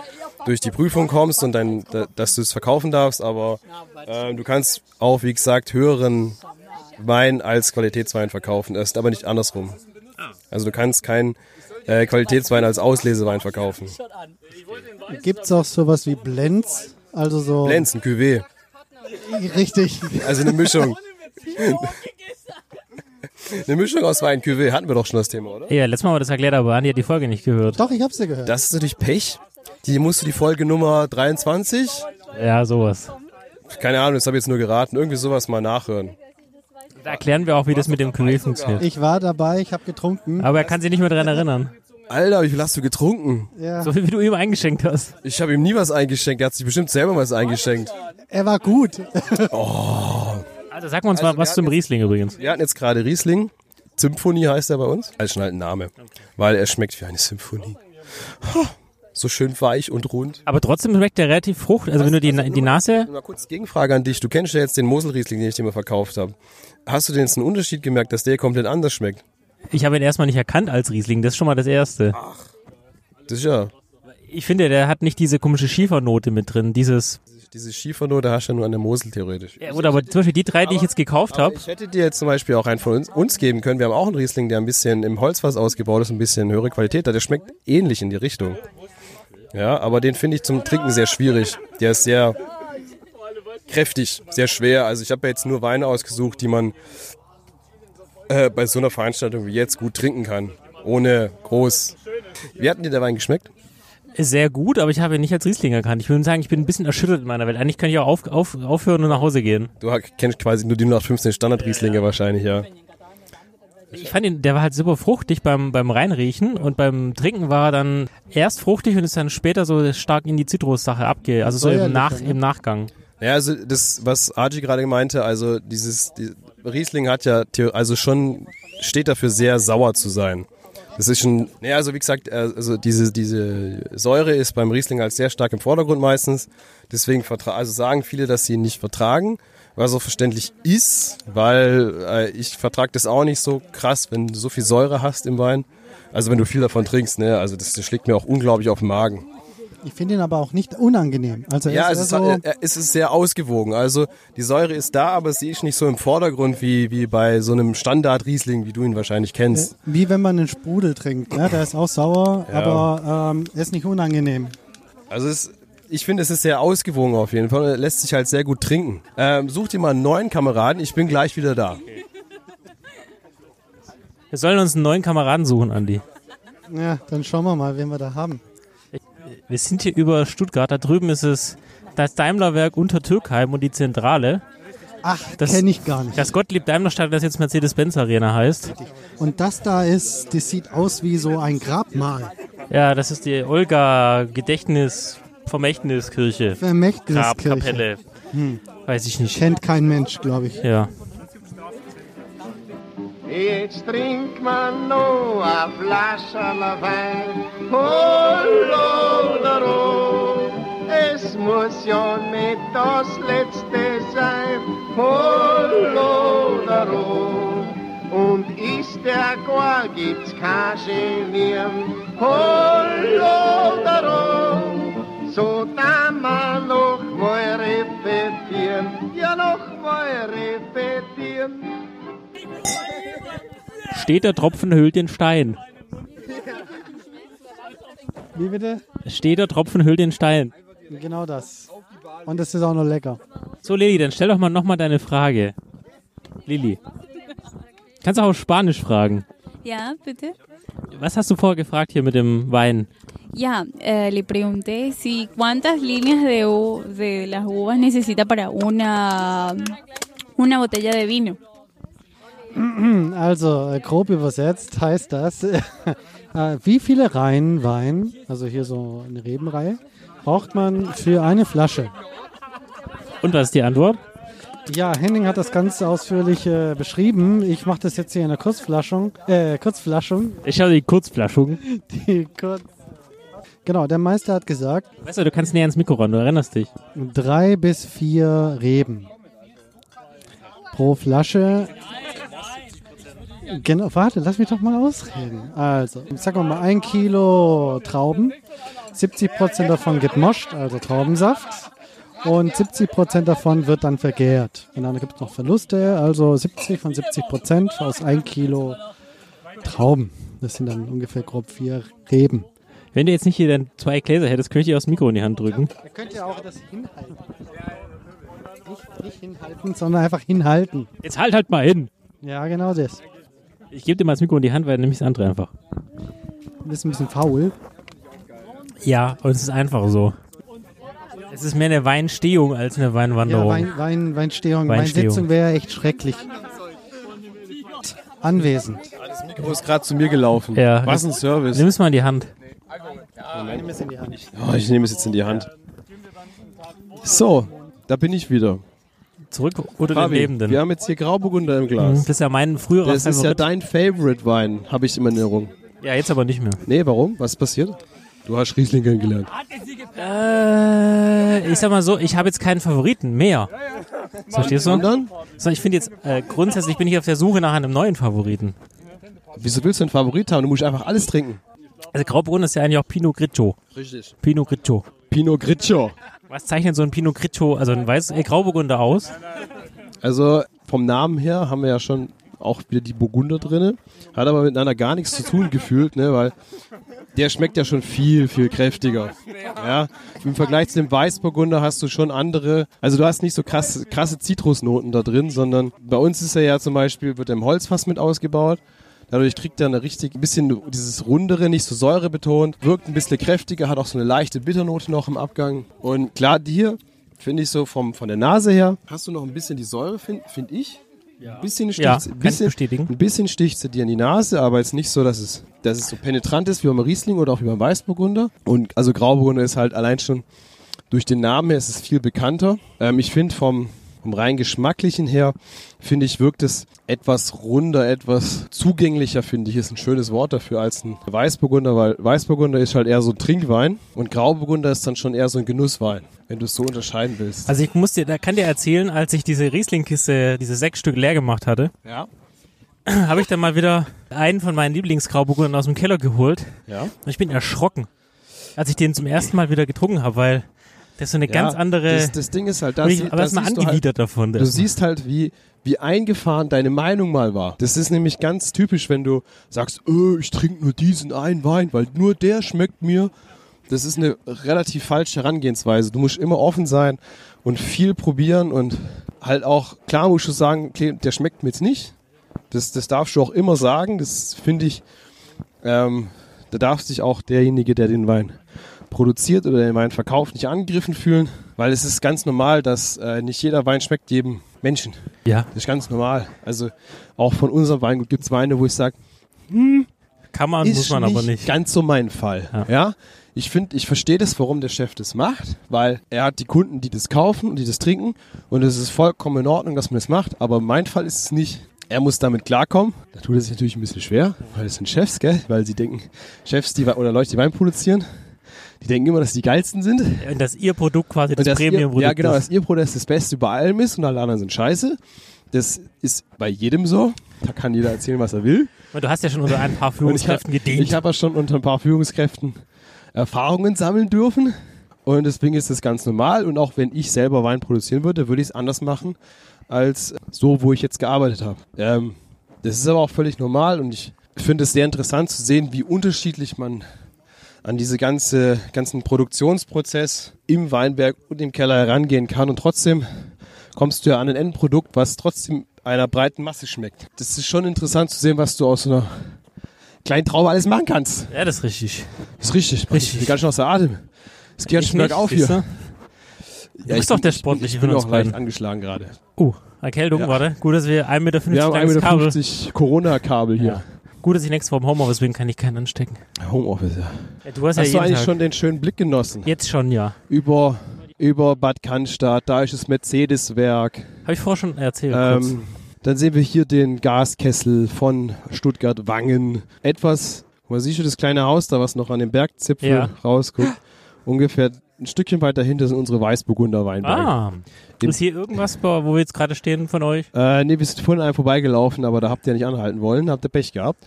durch die Prüfung kommst und dann, da- dass du es verkaufen darfst, aber äh, du kannst auch, wie gesagt, höheren Wein als Qualitätswein verkaufen. Das ist aber nicht andersrum. Also du kannst keinen äh, Qualitätswein als Auslesewein verkaufen. Gibt es auch sowas wie Blends? Also so. Lenz, ein Cuvée. Richtig. Also eine Mischung. eine Mischung aus Wein Cuvée. Hatten wir doch schon das Thema, oder? Ja, letztes Mal haben wir das erklärt, aber Andi hat die Folge nicht gehört. Doch, ich hab's ja gehört. Das ist natürlich Pech. Die musst du die Folge Nummer 23 Ja, sowas. Keine Ahnung, das habe ich jetzt nur geraten. Irgendwie sowas mal nachhören. Da erklären wir auch, wie das mit dem Cuvée funktioniert. Ich war dabei, ich habe getrunken. Aber er kann sich nicht mehr daran erinnern. Alter, wie viel hast du getrunken? Ja. So viel, wie du ihm eingeschenkt hast. Ich habe ihm nie was eingeschenkt. Er hat sich bestimmt selber was eingeschenkt. Er war gut. Also sag mal uns mal was zum Riesling übrigens. Wir hatten jetzt gerade Riesling. Symphonie heißt er bei uns. Also schon halt ein Name. Weil er schmeckt wie eine Symphonie. So schön weich und rund. Aber trotzdem schmeckt der relativ frucht. Also wenn du die, die Nase... Mal kurz Gegenfrage an dich. Du kennst ja jetzt den Moselriesling, den ich dir mal verkauft habe. Hast du denn jetzt einen Unterschied gemerkt, dass der komplett anders schmeckt? Ich habe ihn erstmal nicht erkannt als Riesling, das ist schon mal das Erste. Das ist ja. Ich finde, der hat nicht diese komische Schiefernote mit drin, dieses... Diese Schiefernote hast du ja nur an der Mosel theoretisch. Ja, gut, aber zum Beispiel die drei, die ich jetzt gekauft habe, Ich hätte dir jetzt zum Beispiel auch einen von uns, uns geben können. Wir haben auch einen Riesling, der ein bisschen im Holzfass ausgebaut ist, ein bisschen höhere Qualität hat. Der schmeckt ähnlich in die Richtung. Ja, aber den finde ich zum Trinken sehr schwierig. Der ist sehr kräftig, sehr schwer. Also ich habe ja jetzt nur Weine ausgesucht, die man äh, bei so einer Veranstaltung wie jetzt gut trinken kann. Ohne groß. Wie hat denn dir der Wein geschmeckt? Sehr gut, aber ich habe ihn nicht als Riesling erkannt. Ich würde sagen, ich bin ein bisschen erschüttert in meiner Welt. Eigentlich könnte ich auch auf, auf, aufhören und nach Hause gehen. Du kennst quasi nur die 0815 Standard-Rieslinge wahrscheinlich, ja. Ich fand ihn, der war halt super fruchtig beim, beim Reinriechen und beim Trinken war er dann erst fruchtig und ist dann später so stark in die Zitrussache abge, also so im, Säuerlich, Nach, im Nachgang. Ja, also das, was Arji gerade meinte, also dieses die, Riesling hat ja also schon steht dafür sehr sauer zu sein. Das ist schon, naja, also wie gesagt, äh, also diese diese Säure ist beim Riesling als sehr stark im Vordergrund meistens. Deswegen vertra also sagen viele, dass sie ihn nicht vertragen, was auch verständlich ist, weil äh, ich vertrage das auch nicht so krass, wenn du so viel Säure hast im Wein. Also wenn du viel davon trinkst, ne, also das, das schlägt mir auch unglaublich auf den Magen. Ich finde ihn aber auch nicht unangenehm. Also er Ja, ist es ist, so, äh, äh, es ist sehr ausgewogen. Also die Säure ist da, aber sie ist nicht so im Vordergrund wie, wie bei so einem Standard-Riesling, wie du ihn wahrscheinlich kennst. wie wenn man einen Sprudel trinkt. Ne? Der ist auch sauer, Ja. aber ähm, er ist nicht unangenehm. Also es, ich finde, es ist sehr ausgewogen auf jeden Fall. und er Lässt sich halt sehr gut trinken. Ähm, such dir mal einen neuen Kameraden. Ich bin gleich wieder da. Wir sollen uns einen neuen Kameraden suchen, Andi. Ja, dann schauen wir mal, wen wir da haben. Wir sind hier über Stuttgart, da drüben ist es das Daimlerwerk unter Türkheim und die Zentrale. Ach, Das- kenne ich gar nicht. Das Gottlieb Daimler Stadt, das jetzt Mercedes-Benz Arena heißt. Und das da ist, das sieht aus wie so ein Grabmal. Ja, das ist die Olga Gedächtnis Vermächtniskirche. Vermächtniskirche. Grabkapelle. Hm. Weiß ich nicht. Kennt kein Mensch, glaube ich. Ja. Jetzt trinkt man noch a Flascherl Wein, Hallo darum. Es muss ja nicht das Letzte sein, Hallo darum. Und ist der gar, gibt's kein Genieren, Hallo darum. So da man noch mal repetieren, ja noch mal repetieren. Steht der Tropfen hüllt den Stein. Wie bitte? Steht der Tropfen hüllt den Stein. Genau das. Und es ist auch noch lecker. So, Lili, dann stell doch mal nochmal deine Frage. Lili. Kannst auch auf Spanisch fragen. Ja, bitte. Was hast du vorher gefragt hier mit dem Wein? Ya, eh, le pregunté si cuántas líneas de, de las uvas necesita para una, una botella de vino. Also, äh, grob übersetzt heißt das, äh, wie viele Reihen Wein, also hier so eine Rebenreihe, braucht man für eine Flasche? Und was ist die Antwort? Ja, Henning hat das ganz ausführlich äh, beschrieben. Ich mache das jetzt hier in der Kurzflaschung. Äh, Kurzflaschung. Ich habe die Kurzflaschung. Die Kurz genau, der Meister hat gesagt, Weißt du, du kannst näher ins Mikro ran, du erinnerst dich. drei bis vier Reben pro Flasche. Genau, warte, lass mich doch mal ausreden. Also, sagen wir mal, ein Kilo Trauben, 70% davon gibt Moscht, also Traubensaft. Und 70% davon wird dann vergärt. Und dann gibt es noch Verluste, also 70 von 70% aus ein Kilo Trauben. Das sind dann ungefähr grob vier Reben. Wenn du jetzt nicht hier dann zwei Gläser hättest, könnte ich dir das Mikro in die Hand drücken. Ihr könnt ja auch das hinhalten. Nicht, nicht hinhalten, sondern einfach hinhalten. Jetzt halt halt mal hin. Ja, genau das. Ich gebe dir mal das Mikro in die Hand, weil dann nehme ich das andere einfach. Das ist ein bisschen faul. Ja, und es ist einfach so. Es ist mehr eine Weinstehung als eine Ja, Weinwanderung. Wein, Wein, Weinstehung, Weinstehung. Weinsitzung wäre echt schrecklich. Anwesend. Das Mikro ist gerade zu mir gelaufen. Ja. Was ein Service. Nimm es mal in die Hand. Oh, ich nehme es jetzt in die Hand. So, da bin ich wieder. Zurück den Fabi, Lebenden. Wir haben jetzt hier Grauburgunder im Mhm, Glas. Das ist ja mein früherer Das ist ja Favorit. dein Favorite-Wein, habe ich in Erinnerung. Ja, jetzt aber nicht mehr. Nee, warum? Was ist passiert? Du hast Riesling kennengelernt. Äh, ich sag mal so, ich habe jetzt keinen Favoriten mehr. Verstehst du? Sondern? So, ich finde jetzt, äh, grundsätzlich bin ich auf der Suche nach einem neuen Favoriten. Wieso willst du einen Favorit haben? Du musst einfach alles trinken. Also Grauburgunder ist ja eigentlich auch Pinot Grigio. Richtig. Pinot Grigio. Pinot Grigio. Was zeichnet so ein Pinot Grigio, also ein weiß äh, Grauburgunder aus? Also vom Namen her haben wir ja schon auch wieder die Burgunder drinne. Hat aber miteinander gar nichts zu tun gefühlt, ne, weil der schmeckt ja schon viel, viel kräftiger. Ja, im Vergleich zu dem Weißburgunder hast du schon andere, also du hast nicht so krasse, krasse Zitrusnoten da drin, sondern bei uns ist er ja zum Beispiel, wird er im Holzfass mit ausgebaut. Dadurch kriegt er eine richtig, ein bisschen dieses rundere, nicht so säurebetont, wirkt ein bisschen kräftiger, hat auch so eine leichte Bitternote noch im Abgang. Und klar, hier finde ich so vom, von der Nase her, hast du noch ein bisschen die Säure, finde find ich. Ein bisschen sticht, Ja, ein bisschen, bestätigen. ein bisschen sticht sie dir in die Nase, aber jetzt nicht so, dass es, dass es so penetrant ist wie beim Riesling oder auch wie beim Weißburgunder. Und also Grauburgunder ist halt allein schon durch den Namen her ist es viel bekannter. Ähm, ich finde vom, vom rein geschmacklichen her, finde ich, wirkt es etwas runder, etwas zugänglicher, finde ich, ist ein schönes Wort dafür als ein Weißburgunder, weil Weißburgunder ist halt eher so ein Trinkwein und Grauburgunder ist dann schon eher so ein Genusswein, wenn du es so unterscheiden willst. Also ich muss dir, da kann dir erzählen, als ich diese Riesling-Kiste, diese sechs Stück leer gemacht hatte, Ja. habe ich dann mal wieder einen von meinen Lieblingsgrauburgundern aus dem Keller geholt. Ja. Und ich bin erschrocken, als ich den zum ersten Mal wieder getrunken habe, weil das ist so eine Ja, ganz andere. Das, das Ding ist halt, da Und ich sie- war da erstmal siehst du angewidert halt, davon. Du siehst halt, wie, wie eingefahren deine Meinung mal war. Das ist nämlich ganz typisch, wenn du sagst, öh, ich trinke nur diesen einen Wein, weil nur der schmeckt mir. Das ist eine relativ falsche Herangehensweise. Du musst immer offen sein und viel probieren und halt auch, klar musst du sagen, der schmeckt mir jetzt nicht. Das, das darfst du auch immer sagen. Das finde ich, ähm, da darf sich auch derjenige, der den Wein produziert oder den Wein verkauft, nicht angegriffen fühlen, weil es ist ganz normal, dass äh, nicht jeder Wein schmeckt jedem Menschen. Ja. Das ist ganz normal. Also auch von unserem Weingut gibt es Weine, wo ich sage, hm, kann man, muss man aber nicht. ganz so mein Fall. Ja. Ich finde, ich verstehe das, warum der Chef das macht, weil er hat die Kunden, die das kaufen und die das trinken und es ist vollkommen in Ordnung, dass man das macht, aber mein Fall ist es nicht. Er muss damit klarkommen. Da tut es sich natürlich ein bisschen schwer, weil es sind Chefs, gell? Weil sie denken, Chefs, die oder Leute, die Wein produzieren, die denken immer, dass die geilsten sind. Und dass ihr Produkt quasi das Premium-Produkt Ja, genau, ist. dass ihr Produkt das Beste über allem ist und alle anderen sind scheiße. Das ist bei jedem so. Da kann jeder erzählen, was er will. Und du hast ja schon unter ein paar Führungskräften gedient. Ich habe ja schon unter ein paar Führungskräften Erfahrungen sammeln dürfen. Und deswegen ist das ganz normal. Und auch wenn ich selber Wein produzieren würde, würde ich es anders machen, als so, wo ich jetzt gearbeitet habe. Ähm, das ist aber auch völlig normal und ich finde es sehr interessant zu sehen, wie unterschiedlich man an diese ganze, ganzen Produktionsprozess im Weinberg und im Keller herangehen kann. Und trotzdem kommst du ja an ein Endprodukt, was trotzdem einer breiten Masse schmeckt. Das ist schon interessant zu sehen, was du aus so einer kleinen Traube alles machen kannst. Ja, das ist richtig. Das ist richtig. Richtig. Ich bin ganz schön außer Atem. Es geht ganz Ich schön bergauf hier. du? Du bist doch der Sportliche Ich bin von uns auch leicht beiden. angeschlagen gerade. Uh, Erkältung, Ja. warte. Gut, dass wir 1,50 Meter Wir haben langes Kabel. 1,50 Meter Corona-Kabel hier. Ja. Gut, dass ich nächstes Mal im Homeoffice bin, kann ich keinen anstecken. Homeoffice, ja. Ja, du hast, Hast ja du eigentlich Tag. schon den schönen Blick genossen? Jetzt schon, ja. Über, über Bad Cannstatt, da ist das Mercedes-Werk. Habe ich vorher schon erzählt. Ähm, dann sehen wir hier den Gaskessel von Stuttgart-Wangen. Etwas, wo siehst du das kleine Haus da, was noch an dem Bergzipfel Ja. rausguckt? Ungefähr ein Stückchen weiter hinter sind unsere Weißburgunder Weinberge. Ah, Im- ist hier irgendwas, wo wir jetzt gerade stehen von euch? Äh, nee, wir sind vorhin einem vorbeigelaufen, aber da habt ihr nicht anhalten wollen, habt ihr Pech gehabt.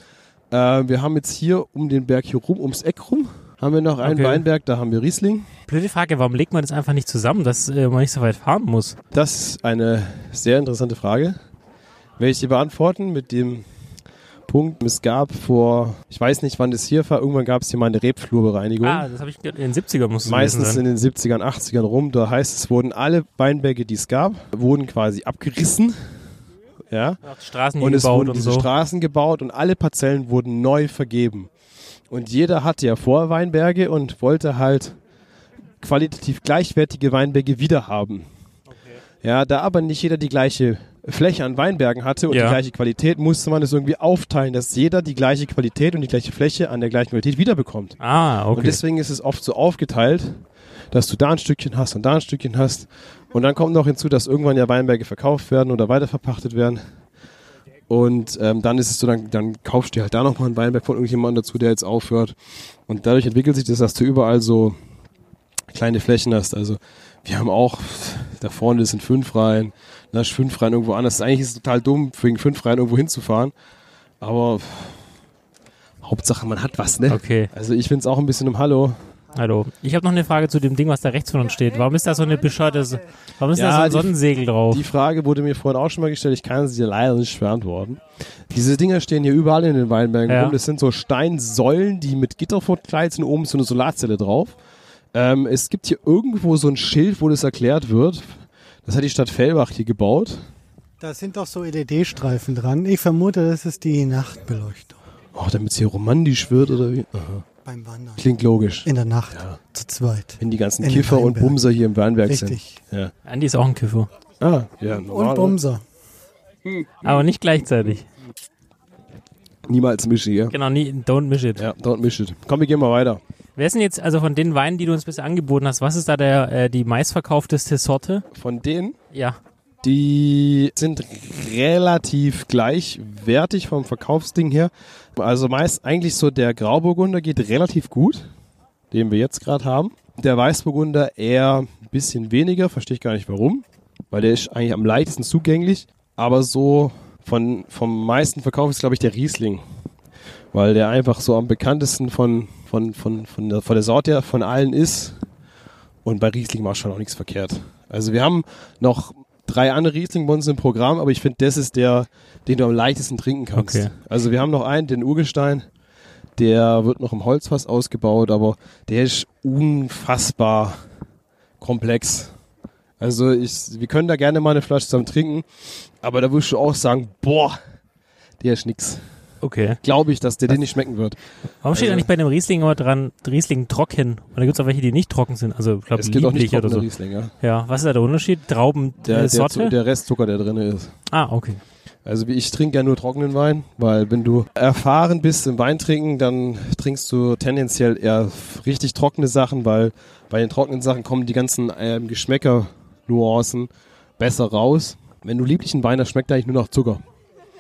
Äh, wir haben jetzt hier um den Berg hier rum, ums Eck rum, haben wir noch einen Okay. Weinberg, da haben wir Riesling. Blöde Frage, warum legt man das einfach nicht zusammen, dass äh, man nicht so weit fahren muss? Das ist eine sehr interessante Frage. Werde ich dir beantworten mit dem Punkt, es gab vor, ich weiß nicht, wann das hier war, irgendwann gab es hier mal eine Rebflurbereinigung. Ah, das habe ich in den 70er muss Meistens in den 70ern, 80ern rum. Da heißt es, wurden alle Weinberge, die es gab, wurden quasi abgerissen. Ja. Straßen und es wurden und diese so. Straßen gebaut und alle Parzellen wurden neu vergeben. Und jeder hatte ja vor Weinberge und wollte halt qualitativ gleichwertige Weinberge wiederhaben. Ja, da aber nicht jeder die gleiche Fläche an Weinbergen hatte und Ja. die gleiche Qualität, musste man es irgendwie aufteilen, dass jeder die gleiche Qualität und die gleiche Fläche an der gleichen Qualität wiederbekommt. Ah, okay. Und deswegen ist es oft so aufgeteilt, dass du da ein Stückchen hast und da ein Stückchen hast. Und dann kommt noch hinzu, dass irgendwann ja Weinberge verkauft werden oder weiterverpachtet werden. Und ähm, dann ist es so, dann, dann kaufst du halt da nochmal einen Weinberg von irgendjemandem dazu, der jetzt aufhört. Und dadurch entwickelt sich das, dass du überall so kleine Flächen hast. Also wir haben auch, da vorne sind fünf Reihen, da ist fünf Reihen irgendwo anders. Eigentlich ist es total dumm, wegen fünf Reihen irgendwo hinzufahren. Aber Hauptsache, man hat was, ne? Okay. Also ich find's auch ein bisschen im Hallo. Hallo. Ich habe noch eine Frage zu dem Ding, was da rechts von uns steht. Warum ist da so eine bescheuerte, warum ist da so ein Sonnensegel drauf? Die Frage wurde mir vorhin auch schon mal gestellt, ich kann sie dir leider nicht beantworten. Diese Dinger stehen hier überall in den Weinbergen Ja. rum. Das sind so Steinsäulen, die mit Gitter verkleidet sind, oben ist so eine Solarzelle drauf. Ähm, es gibt hier irgendwo so ein Schild, wo das erklärt wird. Das hat die Stadt Fellbach hier gebaut. Da sind doch so LED-Streifen dran. Ich vermute, das ist die Nachtbeleuchtung. Oh, damit es hier romantisch wird oder wie? Aha. Beim Wandern. Klingt logisch. In der Nacht. Zu zweit. Wenn die ganzen In Kiffer und. Bumser hier im Weinberg Richtig. sind. Ja. Andi ist auch ein Kiffer. Ah, ja, normal. Und Bumser. Aber nicht gleichzeitig. Niemals mischen hier. Genau, nie, don't miss it. Ja, don't miss it. Komm, wir gehen mal weiter. Wer ist denn jetzt, also von den Weinen, die du uns bisher angeboten hast, was ist da der, äh, die meistverkaufteste Sorte? Von denen? Ja. Die sind relativ gleichwertig vom Verkaufsding her. Also meist eigentlich so der Grauburgunder geht relativ gut, den wir jetzt gerade haben. Der Weißburgunder eher ein bisschen weniger, verstehe ich gar nicht warum, weil der ist eigentlich am leichtesten zugänglich. Aber so von, vom meisten Verkauf ist, glaube ich, der Riesling. Weil der einfach so am bekanntesten von, von, von, von, der, von der Sorte her von allen ist. Und bei Riesling macht schon auch nichts verkehrt. Also wir haben noch drei andere Riesling bei uns im Programm, aber ich finde, das ist der, den du am leichtesten trinken kannst. Okay. Also wir haben noch einen, den Urgestein, der wird noch im Holzfass ausgebaut, aber der ist unfassbar komplex. Also ich, wir können da gerne mal eine Flasche zusammen trinken, aber da würdest du auch sagen, boah, der ist nix. Okay. Glaube ich, dass der dir nicht schmecken wird. Warum steht Also- eigentlich bei dem Riesling immer dran, Riesling trocken? Und da gibt es auch welche, die nicht trocken sind. Also, ich glaube, Es gibt auch nicht oder so. trockene Riesling, ja. Ja, was ist da der Unterschied? Trauben, Der, äh, der, Sorte? Der Restzucker, der drin ist. ah, okay. Also ich trinke ja nur trockenen Wein, weil wenn du erfahren bist im Weintrinken, dann trinkst du tendenziell eher richtig trockene Sachen, weil bei den trockenen Sachen kommen die ganzen ähm, Geschmäcker-Nuancen besser raus. Wenn du lieblichen Wein hast, schmeckt eigentlich nur noch Zucker.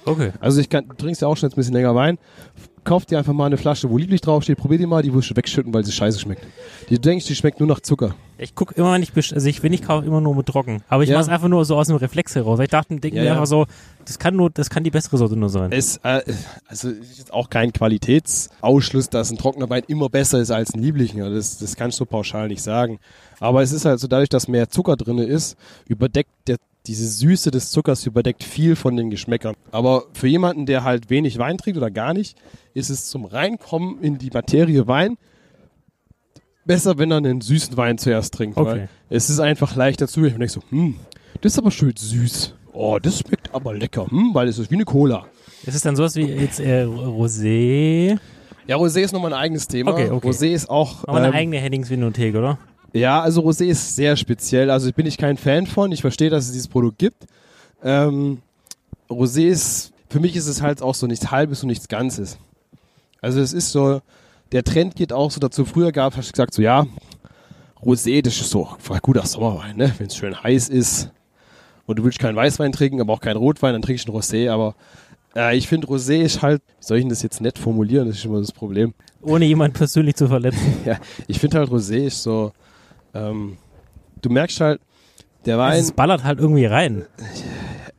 Okay. Also ich kann, du trinkst ja auch schon jetzt ein bisschen länger Wein. Kauf dir einfach mal eine Flasche, wo lieblich draufsteht, probier die mal, die wirst du wegschütten, weil sie scheiße schmeckt. Die, denkst, die schmeckt nur nach Zucker. Ich guck immer, wenn ich, also ich, wenn ich kaufe, immer nur mit trocken. Aber ich Ja. mach's einfach nur so aus dem Reflex heraus. Ich dachte, denke Ja, mir ja. einfach so, das kann nur, das kann die bessere Sorte nur sein. Es, äh, also ist jetzt auch kein Qualitätsausschluss, dass ein trockener Wein immer besser ist als ein lieblichen. Ja, Das, das kannst du pauschal nicht sagen. Aber es ist halt so, dadurch, dass mehr Zucker drin ist, überdeckt der, diese Süße des Zuckers überdeckt viel von den Geschmäckern. Aber für jemanden, der halt wenig Wein trinkt oder gar nicht, ist es zum Reinkommen in die Materie Wein besser, wenn er einen süßen Wein zuerst trinkt. Okay. Weil es ist einfach leichter zu. Ich denke so, hm, das ist aber schön süß. Oh, das schmeckt aber lecker. Hm, weil es ist wie eine Cola. Ist es dann sowas wie jetzt äh, Rosé? Ja, Rosé ist nochmal ein eigenes Thema. Okay, okay. Rosé ist auch. Aber eine ähm, eigene Headings-Vinothek, oder? Ja, also Rosé ist sehr speziell. Also bin ich kein Fan von. Ich verstehe, dass es dieses Produkt gibt. Ähm, Rosé ist, für mich ist es halt auch so nichts Halbes und nichts Ganzes. Also es ist so, der Trend geht auch so dazu. Früher gab es gesagt so, ja, Rosé, das ist so ein guter Sommerwein, ne? Wenn es schön heiß ist und du willst keinen Weißwein trinken, aber auch keinen Rotwein, dann trinkst du einen Rosé. Aber äh, ich finde Rosé ist halt, wie soll ich denn das jetzt nett formulieren? Das ist immer das Problem. Ohne jemanden persönlich zu verletzen. Ja, ich finde halt Rosé ist so, ähm, du merkst halt, der Wein. Es ballert halt irgendwie rein.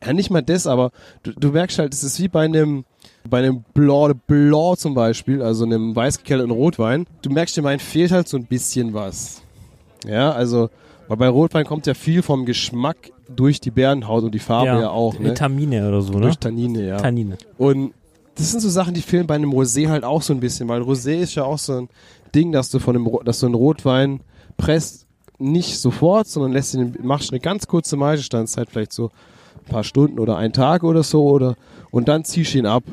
Ja, nicht mal das, aber du, du merkst halt, es ist wie bei einem, bei einem Blanc de Blanc zum Beispiel, also einem weißgekelterten Rotwein. Du merkst, dem Wein fehlt halt so ein bisschen was. Ja, also, weil bei Rotwein kommt ja viel vom Geschmack durch die Beerenhaut und die Farbe ja, auch. Ne? Vitamine oder so, ne? Durch Tannine, ja. Tannine. Und das sind so Sachen, die fehlen bei einem Rosé halt auch so ein bisschen, weil Rosé ist ja auch so ein Ding, dass du von einem, dass du einen Rotwein presst, nicht sofort, sondern lässt ihn, machst eine ganz kurze Maischestandzeit, vielleicht so ein paar Stunden oder einen Tag oder so, oder, und dann ziehst du ihn ab.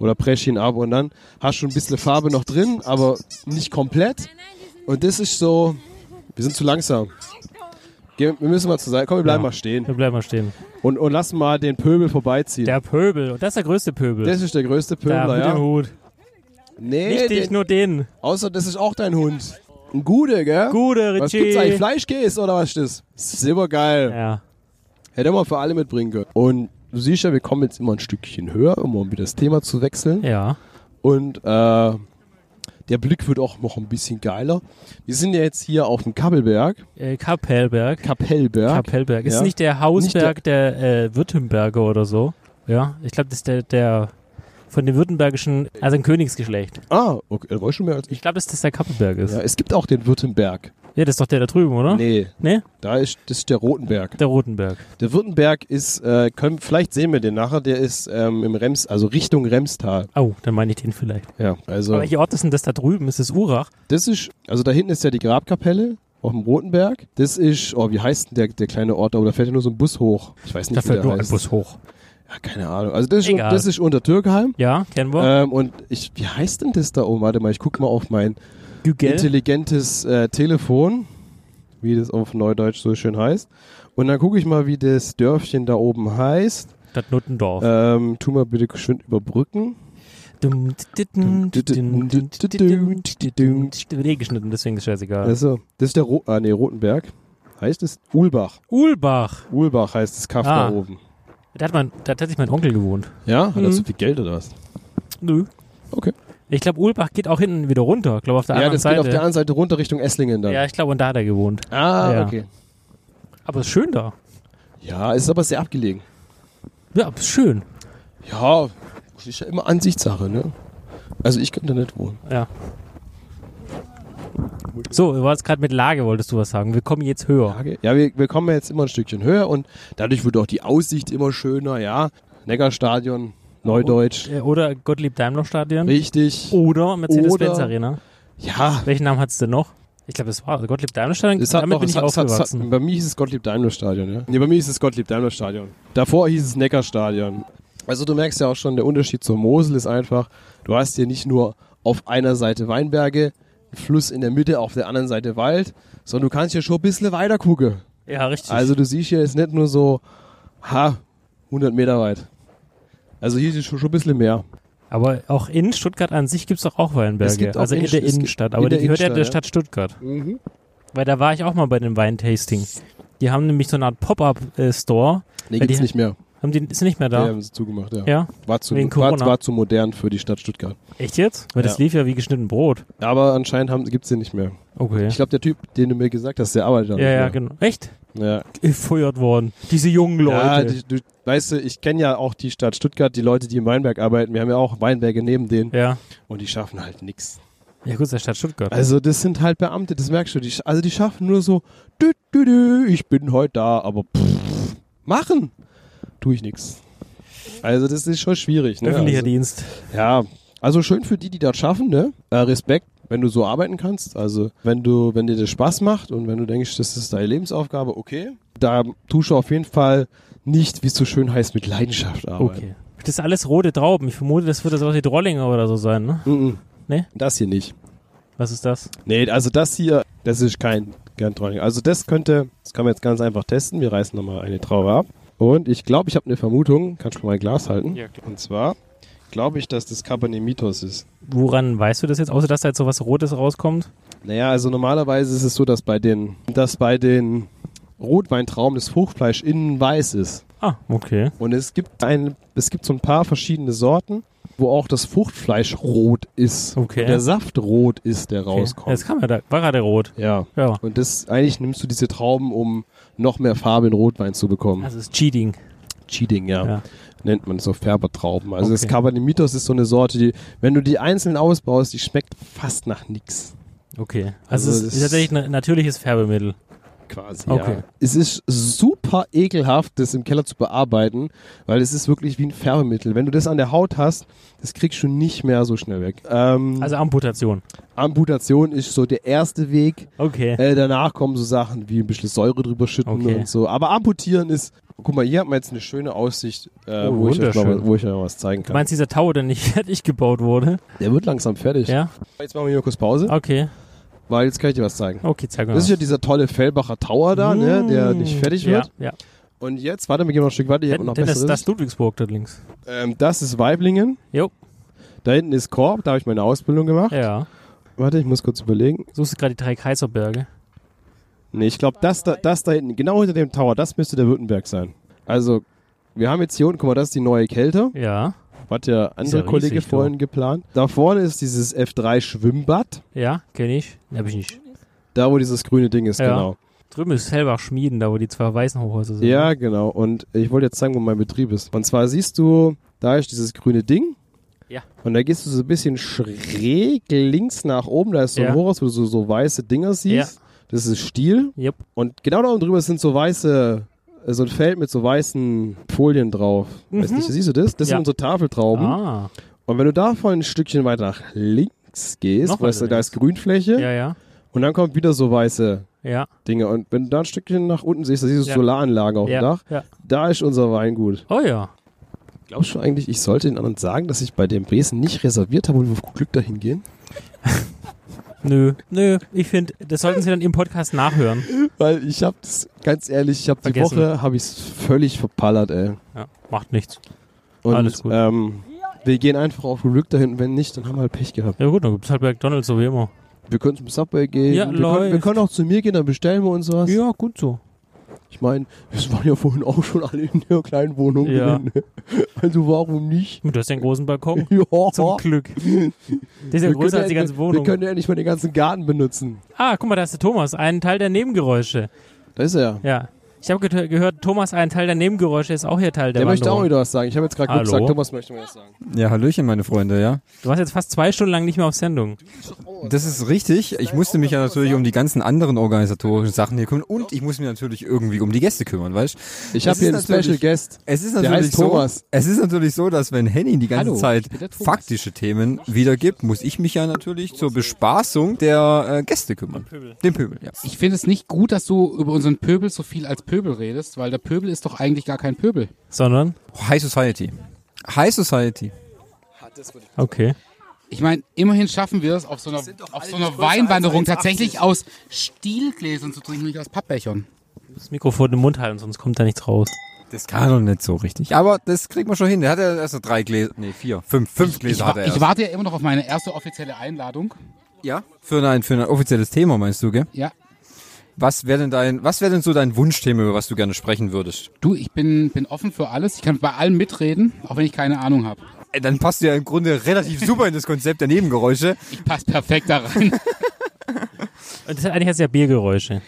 Oder presch ihn ab und dann hast du ein bisschen Farbe noch drin, aber nicht komplett. Und das ist so, wir sind zu langsam. Wir müssen mal zur Seite. Komm, wir bleiben Ja, mal stehen. Wir bleiben mal stehen. Und, und lassen mal den Pöbel vorbeiziehen. Der Pöbel. Und das ist der größte Pöbel. Das ist der größte Da, Pöbler, mit ja. dem Hut. Nee, Nicht dich, den, nur den. außer das ist auch dein Hund. Ein Gude, gell? Gude, Richie. Was gibt's eigentlich? Fleischkäse oder was ist das? Silbergeil. Ja. Hätte man für alle mitbringen können. Und du siehst ja, wir kommen jetzt immer ein Stückchen höher, um mal wieder das Thema zu wechseln. Ja. Und äh, der Blick wird auch noch ein bisschen geiler. Wir sind ja jetzt hier auf dem Kappelberg. Äh, Kapellberg. Kapellberg. Kapellberg. Ist Ja. nicht der Hausberg der, äh, Württemberger oder so? Ja, ich glaube, das ist der, der von dem württembergischen, also ein Königsgeschlecht. Ah, okay, da war ich schon mehr als ich. Ich glaube, dass das der Kappenberg ist. Ja, es gibt auch den Württemberg. Ja, das ist doch der da drüben, oder? Nee. Nee? Da ist, das ist der Rotenberg. Der Rotenberg. Der Württemberg ist, äh, können, vielleicht sehen wir den nachher, der ist ähm, im Rems, also Richtung Remstal. Oh, dann meine ich den vielleicht. Ja, also. Aber welcher Ort ist denn das da drüben? Ist das Urach? Das ist, also da hinten ist ja die Grabkapelle auf dem Rotenberg. Das ist, oh, wie heißt denn der, der kleine Ort da? Da fährt ja nur so ein Bus hoch. Ich weiß nicht, Da wie fährt der nur ein. Bus hoch. Ja, keine Ahnung. Also das ist, Egal. das ist unter Türkheim. Ja, kennen wir. Ähm, und ich, wie heißt denn das da oben? Warte mal, ich guck mal auf mein Google. intelligentes äh, Telefon, wie das auf Neudeutsch so schön heißt. Und dann gucke ich mal, wie das Dörfchen da oben heißt. Das Nuttendorf. Ähm, tu mal bitte geschwind überbrücken. Nee, geschnitten, deswegen ist scheißegal. Also, das ist der Ro ah, nee, Rotenberg. Heißt es Ulbach. Ulbach. Ulbach heißt das Kaff Ah. da oben. Da hat, man, da hat sich mein Onkel gewohnt. Ja? Hat er Mhm. so viel Geld oder was? Nö. Okay. Ich glaube, Ulbach geht auch hinten wieder runter. Ich glaube, auf der ja, anderen das Seite. geht auf der anderen Seite runter Richtung Esslingen dann. ja, ich glaube, und da hat er gewohnt. Ah, Ja. okay. Aber ist schön da. Ja, es ist aber sehr abgelegen. Ja, aber ist schön. Ja, das ist ja immer Ansichtssache, ne? Also ich könnte da nicht wohnen. Ja. So, du warst gerade mit Lage, wolltest du was sagen. Wir kommen jetzt höher. Ja, wir, wir kommen jetzt immer ein Stückchen höher und dadurch wird auch die Aussicht immer schöner, ja. Neckarstadion, Neudeutsch. Äh, Oder Gottlieb-Daimler-Stadion. Richtig. Oder Mercedes-Benz Oder- Arena. Ja. Welchen Namen hat es denn noch? Ich glaube, es war Gottlieb-Daimler-Stadion. Damit noch, bin es ich hat, es hat, aufgewachsen. bei mir hieß es Gottlieb-Daimler-Stadion, ja. Nee, bei mir hieß es Gottlieb-Daimler-Stadion. Davor hieß es Neckarstadion. Also du merkst ja auch schon, der Unterschied zur Mosel ist einfach, du hast hier nicht nur auf einer Seite Weinberge, Fluss in der Mitte, auf der anderen Seite Wald, sondern du kannst hier schon ein bisschen weiter gucken. Ja, richtig. Also du siehst hier jetzt nicht nur so, ha, 100 Meter weit. Also hier ist schon, schon ein bisschen mehr. Aber auch in Stuttgart an sich gibt es doch auch Weinberge. Auch also in in- der Innenstadt. in Aber der die gehört ja der ja. Stadt Stuttgart. Mhm. Weil da war ich auch mal bei dem Weintasting. Die haben nämlich so eine Art Pop-Up-Store. Nee, Weil gibt's nicht mehr. Haben die, ist nicht mehr da? Ja, haben sie zugemacht, ja. Ja? War zu, Wegen war, Corona? war zu modern für die Stadt Stuttgart. Echt jetzt? Weil das Ja. lief ja wie geschnitten Brot. Aber anscheinend haben, gibt's den nicht mehr. Okay. Ich glaube, der Typ, den du mir gesagt hast, der arbeitet da Ja, nicht ja, mehr. genau. Echt? Ja. Gefeuert worden. Diese jungen Leute. Ja, die, du, weißt du, ich kenne ja auch die Stadt Stuttgart, die Leute, die im Weinberg arbeiten. Wir haben ja auch Weinberge neben denen. Ja. Und die schaffen halt nix. Ja, gut, der Stadt Stuttgart. Also das sind halt Beamte, das merkst du. Die, sch- also die schaffen nur so, dü, dü, dü, ich bin heute da, aber pff, machen tue ich nix. Also das ist schon schwierig. Ne? Öffentlicher also, Dienst. Ja, also schön für die, die das schaffen, ne? Äh, Respekt, wenn du so arbeiten kannst. Also wenn du, wenn dir das Spaß macht und wenn du denkst, das ist deine Lebensaufgabe, okay. Da tust du auf jeden Fall nicht, wie es so schön heißt, mit Leidenschaft arbeiten. Okay. Das ist alles rote Trauben. Ich vermute, das wird sowas wie Drollinger oder so sein, ne? Mhm. Ne? Das hier nicht. Was ist das? Nee, also das hier, das ist kein Gerntrolling. Also das könnte, das kann man jetzt ganz einfach testen. Wir reißen nochmal eine Traube ab. Und ich glaube, ich habe eine Vermutung. Kannst du mal ein Glas halten? Ja, klar. Und zwar glaube ich, dass das Cabernet Mitos ist. Woran weißt du das jetzt? Außer, dass da jetzt so was Rotes rauskommt? Naja, also normalerweise ist es so, dass bei den, dass bei den Rotweintrauben das Fruchtfleisch innen weiß ist. Ah, okay. Und es gibt ein, es gibt so ein paar verschiedene Sorten, wo auch das Fruchtfleisch rot ist. Okay. Der Saft rot ist, der okay. rauskommt. Jetzt kam er da. War gerade rot. Ja. Ja. Und das, eigentlich nimmst du diese Trauben, um noch mehr Farbe in Rotwein zu bekommen. Das ist Cheating. Cheating, ja. Ja. Nennt man so Färbertrauben. Also das Okay. Cabernet Mitos ist so eine Sorte, die, wenn du die einzeln ausbaust, die schmeckt fast nach nix. Okay. Also, Also es das- ist tatsächlich ein natürliches Färbemittel. Quasi, Okay. ja. Es ist super ekelhaft, das im Keller zu bearbeiten, weil es ist wirklich wie ein Färbemittel. Wenn du das an der Haut hast, das kriegst du nicht mehr so schnell weg. Ähm, Also Amputation. Amputation ist so der erste Weg. Okay. Äh, danach kommen so Sachen wie ein bisschen Säure drüber schütten Okay. und so. Aber amputieren ist, guck mal, hier hat man jetzt eine schöne Aussicht, äh, Oh, wo, ich euch mal, wunderschön. wo ich euch mal was zeigen Du kann. meinst, dieser Tower, der nicht fertig gebaut wurde? Der wird langsam fertig. Ja? Jetzt machen wir hier kurz Pause, Okay. Weil jetzt kann ich dir was zeigen. Okay, zeig mal. Das ist ja dieser tolle Fellbacher Tower da, ne, der nicht fertig ja, wird. Ja. Und jetzt, warte, wir gehen noch ein Stück weiter, haben wir noch das, das ist Ludwigsburg dort links. Ähm, das ist Weiblingen. Jo. Da hinten ist Korb, da habe ich meine Ausbildung gemacht. Ja. Warte, ich muss kurz überlegen. Suchst du gerade die drei Kaiserberge? Nee, ich glaube, das da, das da hinten, genau hinter dem Tower, das müsste der Württemberg sein. Also, wir haben jetzt hier unten, guck mal, das ist die neue Kälte. Ja. Hat der andere ja Kollege riesig, vorhin du. geplant. Da vorne ist dieses F3 Schwimmbad. Ja, kenne ich. Hab ich nicht. Da, wo dieses grüne Ding ist, Ja. genau. Drüben ist Hellbach Schmieden, da wo die zwei weißen Hochhäuser sind. Ja, genau. Und ich wollte jetzt zeigen, wo mein Betrieb ist. Und zwar siehst du, da ist dieses grüne Ding. Ja. Und da gehst du so ein bisschen schräg links nach oben. Da ist so ein Ja. Hochhaus, wo du so, so weiße Dinger siehst. Das ist Stiel. Yep. Und genau da oben drüber sind so weiße, so ein Feld mit so weißen Folien drauf. Weißt Mhm. nicht, siehst du das? Das Ja. sind unsere Tafeltrauben. Ah. Und wenn du davon ein Stückchen weiter nach links gehst, Noch weißt du, weiter da ist Grünfläche. Ja, ja. Und dann kommt wieder so weiße Ja. Dinge. Und wenn du da ein Stückchen nach unten siehst, da siehst du Ja. Solaranlagen auf Ja, dem Dach. ja. Da ist unser Weingut. Oh ja. Glaubst du eigentlich, ich sollte den anderen sagen, dass ich bei dem Besen nicht reserviert habe und wir auf Glück dahin gehen? Nö, nö. Ich finde, das sollten Sie dann im Podcast nachhören. Weil ich habe das, ganz ehrlich, ich habe die Vergessen. Woche, habe ich es völlig verpallert, ey. Ja, macht nichts. Und, Alles gut. Ähm, wir gehen einfach auf Glück dahin. Wenn nicht, dann haben wir halt Pech gehabt. Ja gut, dann gibt's halt bei McDonalds so wie immer. Wir können zum Subway gehen. Ja, wir, können, wir läuft. können auch zu mir gehen, dann bestellen wir uns was. Ja, gut so. Ich meine, wir waren ja vorhin auch schon alle in der kleinen Wohnung Ja. drin. Also warum nicht? Du hast ja einen großen Balkon. Ja. Zum Glück. Der ist ja Wir größer als die ganze Wohnung. Wir können ja nicht mal den ganzen Garten benutzen. Ah, guck mal, da ist der Thomas. Ein Teil der Nebengeräusche. Da ist er. Ja. Ich habe ge gehört, Thomas, ein Teil der Nebengeräusche ist auch hier Teil der Der möchte auch wieder was sagen. Ich habe jetzt gerade gesagt, Thomas möchte mir was sagen. Ja, Hallöchen, meine Freunde, ja. Du warst jetzt fast zwei Stunden lang nicht mehr auf Sendung. Das ist richtig. Ich musste mich ja natürlich um die ganzen anderen organisatorischen Sachen hier kümmern und ich muss mich natürlich irgendwie um die Gäste kümmern, weißt du? Ich habe hier einen Special Guest. Es ist Der natürlich heißt so, Thomas. Es ist natürlich so, dass wenn Henning die ganze Hallo, Zeit der faktische Themen wiedergibt, muss ich mich ja natürlich zur Bespaßung der äh, Gäste kümmern. Dem Pöbel, ja. Ich finde es nicht gut, dass du über unseren Pöbel so viel als Pöbel redest, weil der Pöbel ist doch eigentlich gar kein Pöbel. Sondern? High Society. High Society. Okay. Ich meine, immerhin schaffen wir es auf so einer, auf so einer Weinwanderung tatsächlich aus Stielgläsern zu trinken, nicht aus Pappbechern. Das Mikrofon im Mund halten, sonst kommt da nichts raus. Das kann doch nicht so richtig. Aber das kriegt man schon hin. Der hat ja erst drei Gläser, nee, vier, fünf, fünf Ich, Gläser wa- hat er ich erst. warte ja immer noch auf meine erste offizielle Einladung. Ja? Für ein, für ein offizielles Thema, meinst du, gell? Ja. Was wäre denn dein, was wäre denn so dein Wunschthema, über was du gerne sprechen würdest? Du, ich bin, bin offen für alles. Ich kann bei allem mitreden, auch wenn ich keine Ahnung habe. Ey, Dann passt du ja im Grunde relativ super in das Konzept der Nebengeräusche. Ich passe perfekt da rein. Und das hat eigentlich jetzt ja Biergeräusche.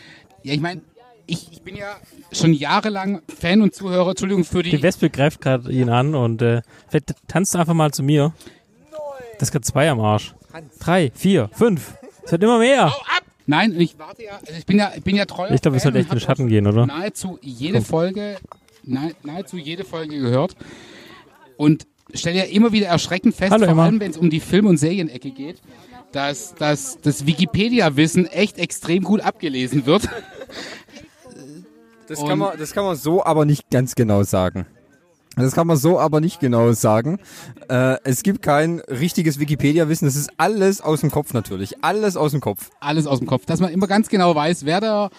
ja, ich meine, ich, ich bin ja schon jahrelang Fan und Zuhörer, Entschuldigung für die... Die Wespe greift gerade ihn an und äh, vielleicht tanzt du einfach mal zu mir. Das ist gerade zwei am Arsch. Drei, vier, fünf. Es wird immer mehr. Nein, ich warte ja, also ich bin ja, ich bin ja treu. Ich glaube, wir sollten echt in den Schatten gehen, oder? Nahezu jede Komm. Folge, nahe, nahezu jede Folge gehört und stelle ja immer wieder erschreckend fest, Hallo, vor Emma. allem wenn es um die Film- und Serienecke geht, dass, dass das Wikipedia-Wissen echt extrem gut abgelesen wird. Das Und- kann, man, das kann man so aber nicht ganz genau sagen. Das kann man so aber nicht genau sagen. Äh, es gibt kein richtiges Wikipedia-Wissen. Das ist alles aus dem Kopf natürlich. Alles aus dem Kopf. Alles aus dem Kopf. Dass man immer ganz genau weiß, wer der,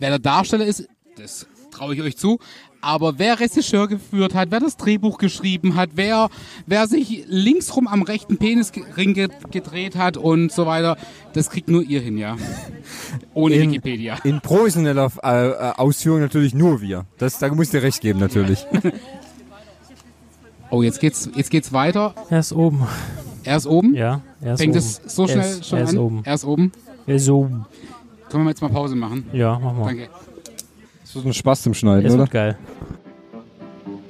wer der Darsteller ist, das traue ich euch zu. Aber wer Regisseur geführt hat, wer das Drehbuch geschrieben hat, wer, wer sich linksrum am rechten Penisring ge gedreht hat und so weiter, das kriegt nur ihr hin, ja. Ohne in, Wikipedia. In professioneller äh, äh, Ausführung natürlich nur wir. Das, da musst du recht geben natürlich. Oh, jetzt geht's, jetzt geht's weiter. Er ist oben. Er ist oben? Ja, er ist Fängt oben. es so Er schnell ist- schon er ist an? oben. Er ist oben. Er ist oben. Können wir jetzt mal Pause machen? Ja, mach mal. Danke. Das wird ein Spaß zum Schneiden, Es oder? geil.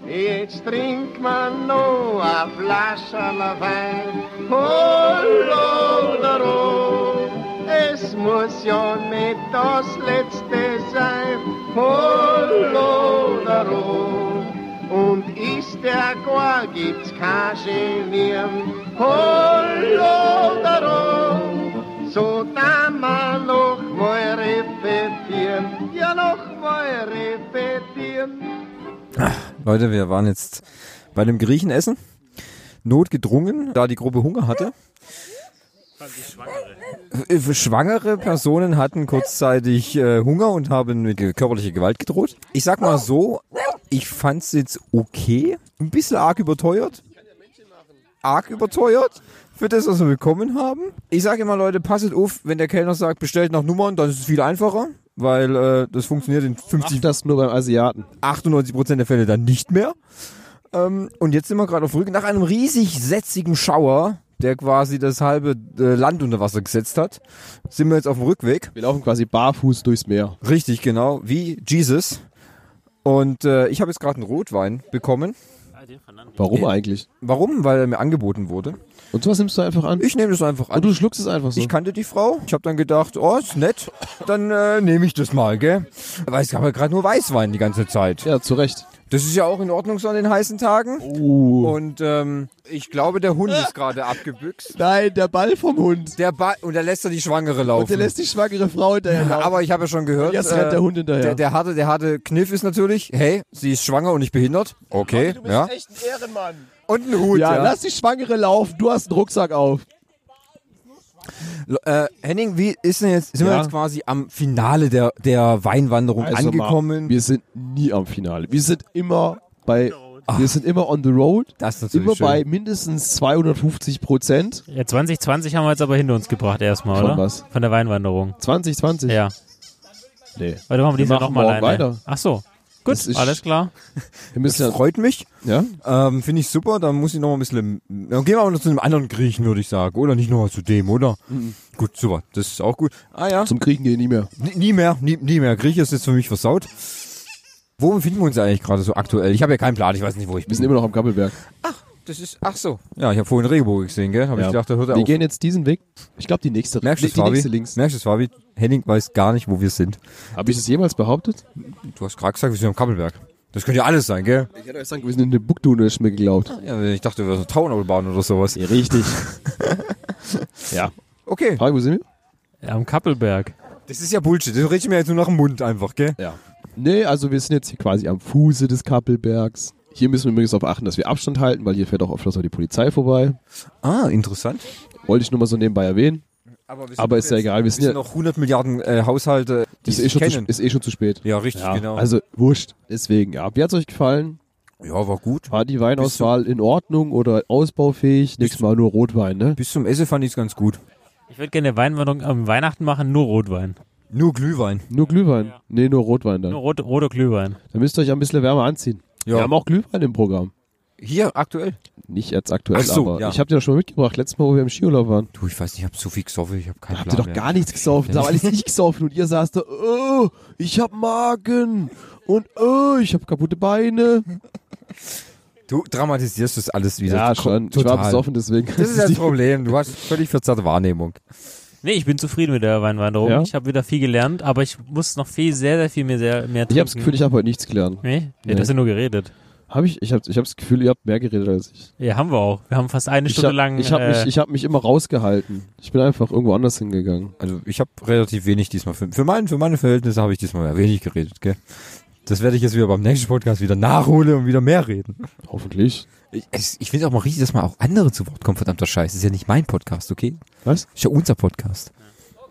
Jetzt trinkt man noch a Flascherl Wein. Holodero, es muss ja nicht das letzte sein. Holodero, und ist der gar gibt's kein Genieren. Holodero, so da mal noch mal repetieren. Ja, noch mal repetieren. Leute, wir waren jetzt bei einem Griechen essen. Notgedrungen, da die Gruppe Hunger hatte. Äh, Schwangere Personen hatten kurzzeitig äh, Hunger und haben mit körperlicher Gewalt gedroht. Ich sag mal so, ich fand's jetzt okay. Ein bisschen arg überteuert. Arg überteuert für das, was wir bekommen haben. Ich sage immer, Leute, passet auf, wenn der Kellner sagt, bestellt nach Nummern, dann ist es viel einfacher, weil äh, das funktioniert in 50 das nur beim Asiaten. 98% der Fälle dann nicht mehr. Ähm, und jetzt sind wir gerade auf Rücken. Nach einem riesig sätzigen Schauer, der quasi das halbe äh, Land unter Wasser gesetzt hat, sind wir jetzt auf dem Rückweg. Wir laufen quasi barfuß durchs Meer. Richtig, genau, wie Jesus. Und äh, ich habe jetzt gerade einen Rotwein bekommen. Warum eigentlich? Warum? Weil er mir angeboten wurde. Und was nimmst du einfach an? Ich nehme das einfach an. Und du schluckst es einfach so. Ich kannte die Frau. Ich habe dann gedacht, oh, ist nett. Dann äh, nehme ich das mal, gell? Weil es gab ja gerade nur Weißwein die ganze Zeit. Ja, zu Recht. Das ist ja auch in Ordnung so an den heißen Tagen. Uh. Und ähm, ich glaube, der Hund ist gerade abgebüxt. Nein, der Ball vom Hund. Der Ball und der lässt er die Schwangere laufen. Und der lässt die schwangere Frau hinterher laufen. Aber ich habe ja schon gehört, äh, Jetzt rennt der Hund hinterher. Der, der, harte, der harte Kniff ist natürlich, hey, sie ist schwanger und nicht behindert. Okay, Du bist ja. echt ein Ehrenmann. Und ein Hut, ja, ja. lass die Schwangere laufen. Du hast einen Rucksack auf. Äh, Henning, wie ist denn jetzt, sind wir Ja. jetzt quasi am Finale der, der Weinwanderung Also angekommen? Mal, wir sind nie am Finale. Wir sind immer bei, wir sind immer on the road. Das ist natürlich Immer schön. bei mindestens 250 Prozent. Ja, 2020 haben wir jetzt aber hinter uns gebracht erstmal, Von oder? was? Von der Weinwanderung. 2020? Ja. Nee. Dann machen wir Jahr machen nochmal alleine. weiter. Ach so. Gut, ist- alles klar. Wir müssen Das freut mich. ja? Ähm, Finde ich super. Dann muss ich noch mal ein bisschen. Dann gehen wir aber noch zu einem anderen Griechen, würde ich sagen. Oder nicht noch zu dem, oder? Gut, super. Das ist auch gut. Ah ja. Zum Kriegen gehen nie mehr. Nie, nie mehr, nie, nie mehr. Grieche ist jetzt für mich versaut. Wo befinden wir uns eigentlich gerade so aktuell? Ich habe ja keinen Plan, ich weiß nicht, wo ich Wir bin. sind immer noch am Kappelberg. Das ist, ach so. Ja, ich habe vorhin Regenbogen gesehen, gell? Habe Ja. ich gedacht, da hört er Wir auf. gehen jetzt diesen Weg. Ich glaube, die nächste, Merkst du die, es, die Fabi? nächste links. Merkst du es, Fabi? Henning weiß gar nicht, wo wir sind. Habe ich das jemals behauptet? Du hast gerade gesagt, wir sind am Kappelberg. Das könnte ja alles sein, gell? Ich hätte euch sagen, wir sind in der Buktu und ist mir geglaubt. Ja, ich dachte, wir sind Taunautobahn oder sowas. Ja, richtig. ja. Okay. Fabi, wo sind wir? Ja, am Kappelberg. Das ist ja Bullshit. Das rede ich mir jetzt nur nach dem Mund einfach, gell? Ja. Nee, also wir sind jetzt hier quasi am Fuße des Kappelbergs. Hier müssen wir übrigens darauf achten, dass wir Abstand halten, weil hier fährt auch öfters mal die Polizei vorbei. Ah, interessant. Wollte ich nur mal so nebenbei erwähnen. Aber, wir sind Aber ist ja egal, wir sind sind ja- noch 100 Milliarden äh, Haushalte, die Ist eh, schon zu, kennen. ist eh schon zu spät. Ja, richtig, genau. Also wurscht. Deswegen, ja. Wie hat's euch gefallen? ja, war gut. War die Weinauswahl in Ordnung oder ausbaufähig? Nächstes Mal nur Rotwein, ne? Bis zum Essen fand ich es ganz gut. Ich würde gerne Weinwanderung am Weihnachten machen, nur Rotwein. Nur Glühwein. Nur Glühwein? Nee, nur Rotwein dann. Nur rot, roter Glühwein. Da müsst ihr euch ein bisschen wärmer anziehen. Ja. Wir haben auch Glühwein im Programm. Hier, aktuell? Nicht jetzt aktuell, Ach so, aber ja. ich habe dir doch schon mal mitgebracht, letztes Mal, wo wir im Skiurlaub waren. Du, ich weiß nicht, ich habe so viel gesoffen, ich habe keinen Da habt ihr doch mehr. gar nichts gesoffen. Da habe alles ich gesoffen und ihr saßt da, oh, ich hab Magen und oh, ich hab kaputte Beine. Du dramatisierst das alles wieder. Ja, schon. Ich Total. war besoffen, deswegen. Das ist das Problem. Du hast völlig verzerrte Wahrnehmung. Nee, ich bin zufrieden mit der Weinwanderung. Ja? Ich habe wieder viel gelernt, aber ich muss noch viel, sehr, sehr viel mehr, sehr, mehr trinken. Ich habe das Gefühl, ich habe heute nichts gelernt. Nee? Ja, Nee. das ist ja nur geredet. Hab ich? Ich habe ich hab das Gefühl, ihr habt mehr geredet als ich. Ja, haben wir auch. Wir haben fast eine Ich Stunde habe lang. ich hab äh, mich, ich hab mich immer rausgehalten. Ich bin einfach irgendwo anders hingegangen. Also ich habe relativ wenig diesmal. Für, für, mein, für meine Verhältnisse habe ich diesmal mehr wenig geredet, gell? Das werde ich jetzt wieder beim nächsten Podcast wieder nachholen und wieder mehr reden. Hoffentlich. Ich, es- ich finde auch mal richtig, dass mal auch andere zu Wort kommen, verdammter Scheiß. Das ist ja nicht mein Podcast, okay? Was? Ist ja unser Podcast.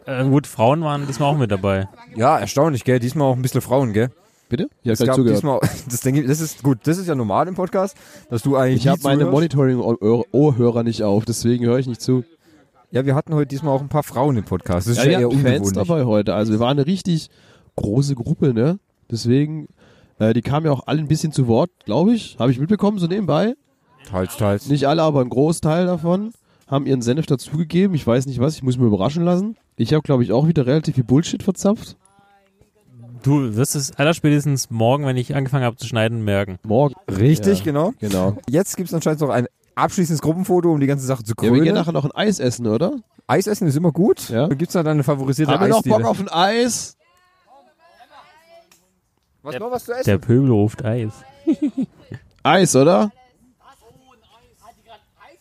äh, gut, Frauen waren diesmal auch mit dabei. Ja, erstaunlich, gell? Diesmal auch ein bisschen Frauen, gell? Bitte? Ich Es habe gab zugehört. diesmal, das denke ich, das ist gut, das ist ja normal im Podcast, dass du eigentlich Ich habe meine. Monitoring-Ohrhörer nicht auf, deswegen höre ich nicht zu. Ja, wir hatten heute diesmal auch ein paar Frauen im Podcast. Das ist ja, wir eher hatten Fans ungewöhnlich. dabei heute. Also wir waren eine richtig große Gruppe, ne? Deswegen, äh, die kamen ja auch alle ein bisschen zu Wort, glaube ich. Habe ich mitbekommen, so nebenbei. Teils, teils. Nicht alle, aber ein Großteil davon haben ihren Senf dazugegeben. Ich weiß nicht was, ich muss mir überraschen lassen. Ich habe, glaube ich, auch wieder relativ viel Bullshit verzapft. Du wirst es allerspätestens morgen, wenn ich angefangen habe zu schneiden, merken. Morgen. Richtig, Ja, genau. Genau. Jetzt gibt es anscheinend noch ein abschließendes Gruppenfoto, um die ganze Sache zu Ja, krönen. wir gehen nachher noch ein Eis essen, oder? Eis essen ist immer gut. Ja. Gibt es da deine favorisierte Haben wir noch? Bock auf ein Eis? Was noch was zu essen? Der Pöbel ruft Eis. Eis, oder?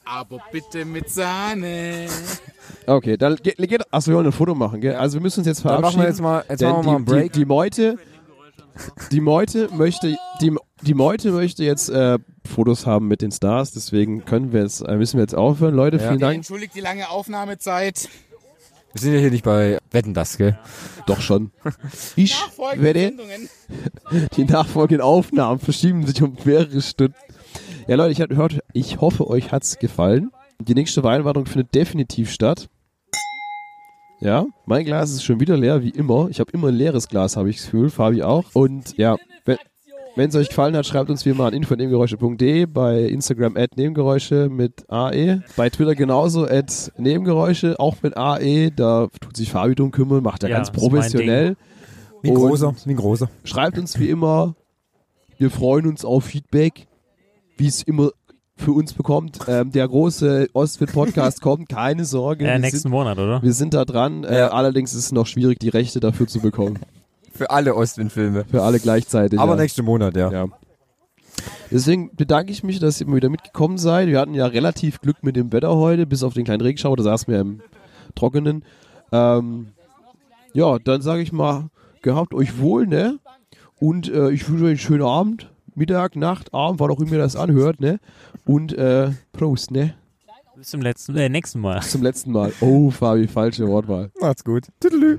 Aber bitte mit Sahne. Okay, dann geht, geht achso, wir wollen ein Foto machen, gell? Also wir müssen uns jetzt Dann verabschieden. machen wir jetzt mal- jetzt denn machen wir mal einen die, Break. Die, die Meute, die Meute möchte, die, die Meute möchte jetzt äh, Fotos haben mit den Stars, deswegen können wir jetzt, äh, müssen wir jetzt aufhören, Leute. Ja. Vielen Dank. Entschuldigt die lange Aufnahmezeit. Wir sind ja hier nicht bei Wetten, das, gell? Doch schon. Ich Nachfolgende werde Sendungen. die nachfolgenden Aufnahmen verschieben sich um mehrere Stunden. Ja, Leute, ich, gehört, ich hoffe, euch hat's gefallen. Die nächste Weinwanderung findet definitiv statt. Ja, mein Glas ist schon wieder leer, wie immer. Ich habe immer ein leeres Glas, habe ich das Gefühl. Fabi auch. Und ja, wenn es euch gefallen hat, schreibt uns wie immer an info.nebengeräusche.de, bei Instagram at Nebengeräusche mit AE, bei Twitter genauso at Nebengeräusche, auch mit AE. Da tut sich Fabi drum kümmern, macht er Ja, ganz professionell. Wie ein großer, wie ein großer. Schreibt uns wie immer. Wir freuen uns auf Feedback. Wie es immer für uns bekommt. Ähm, der große Ostwind-Podcast kommt, keine Sorge. Ja, wir nächsten sind, Monat, oder? Wir sind da dran. Äh, allerdings ist es noch schwierig, die Rechte dafür zu bekommen. Für alle Ostwind-Filme. Für alle gleichzeitig. Aber ja. nächsten Monat, ja. ja. Deswegen bedanke ich mich, dass ihr immer wieder mitgekommen seid. Wir hatten ja relativ Glück mit dem Wetter heute, bis auf den kleinen Regenschauer, da saßen wir im Trockenen. Ähm, ja, dann sage ich mal, gehabt euch wohl, ne? Und äh, ich wünsche euch einen schönen Abend, Mittag, Nacht, Abend, wann auch immer ihr das anhört, ne? Und äh, Prost, ne? Bis zum letzten, äh, nächsten Mal. Bis zum letzten Mal. Oh, Fabi, falsche Wortwahl. Macht's gut. Tüdelü.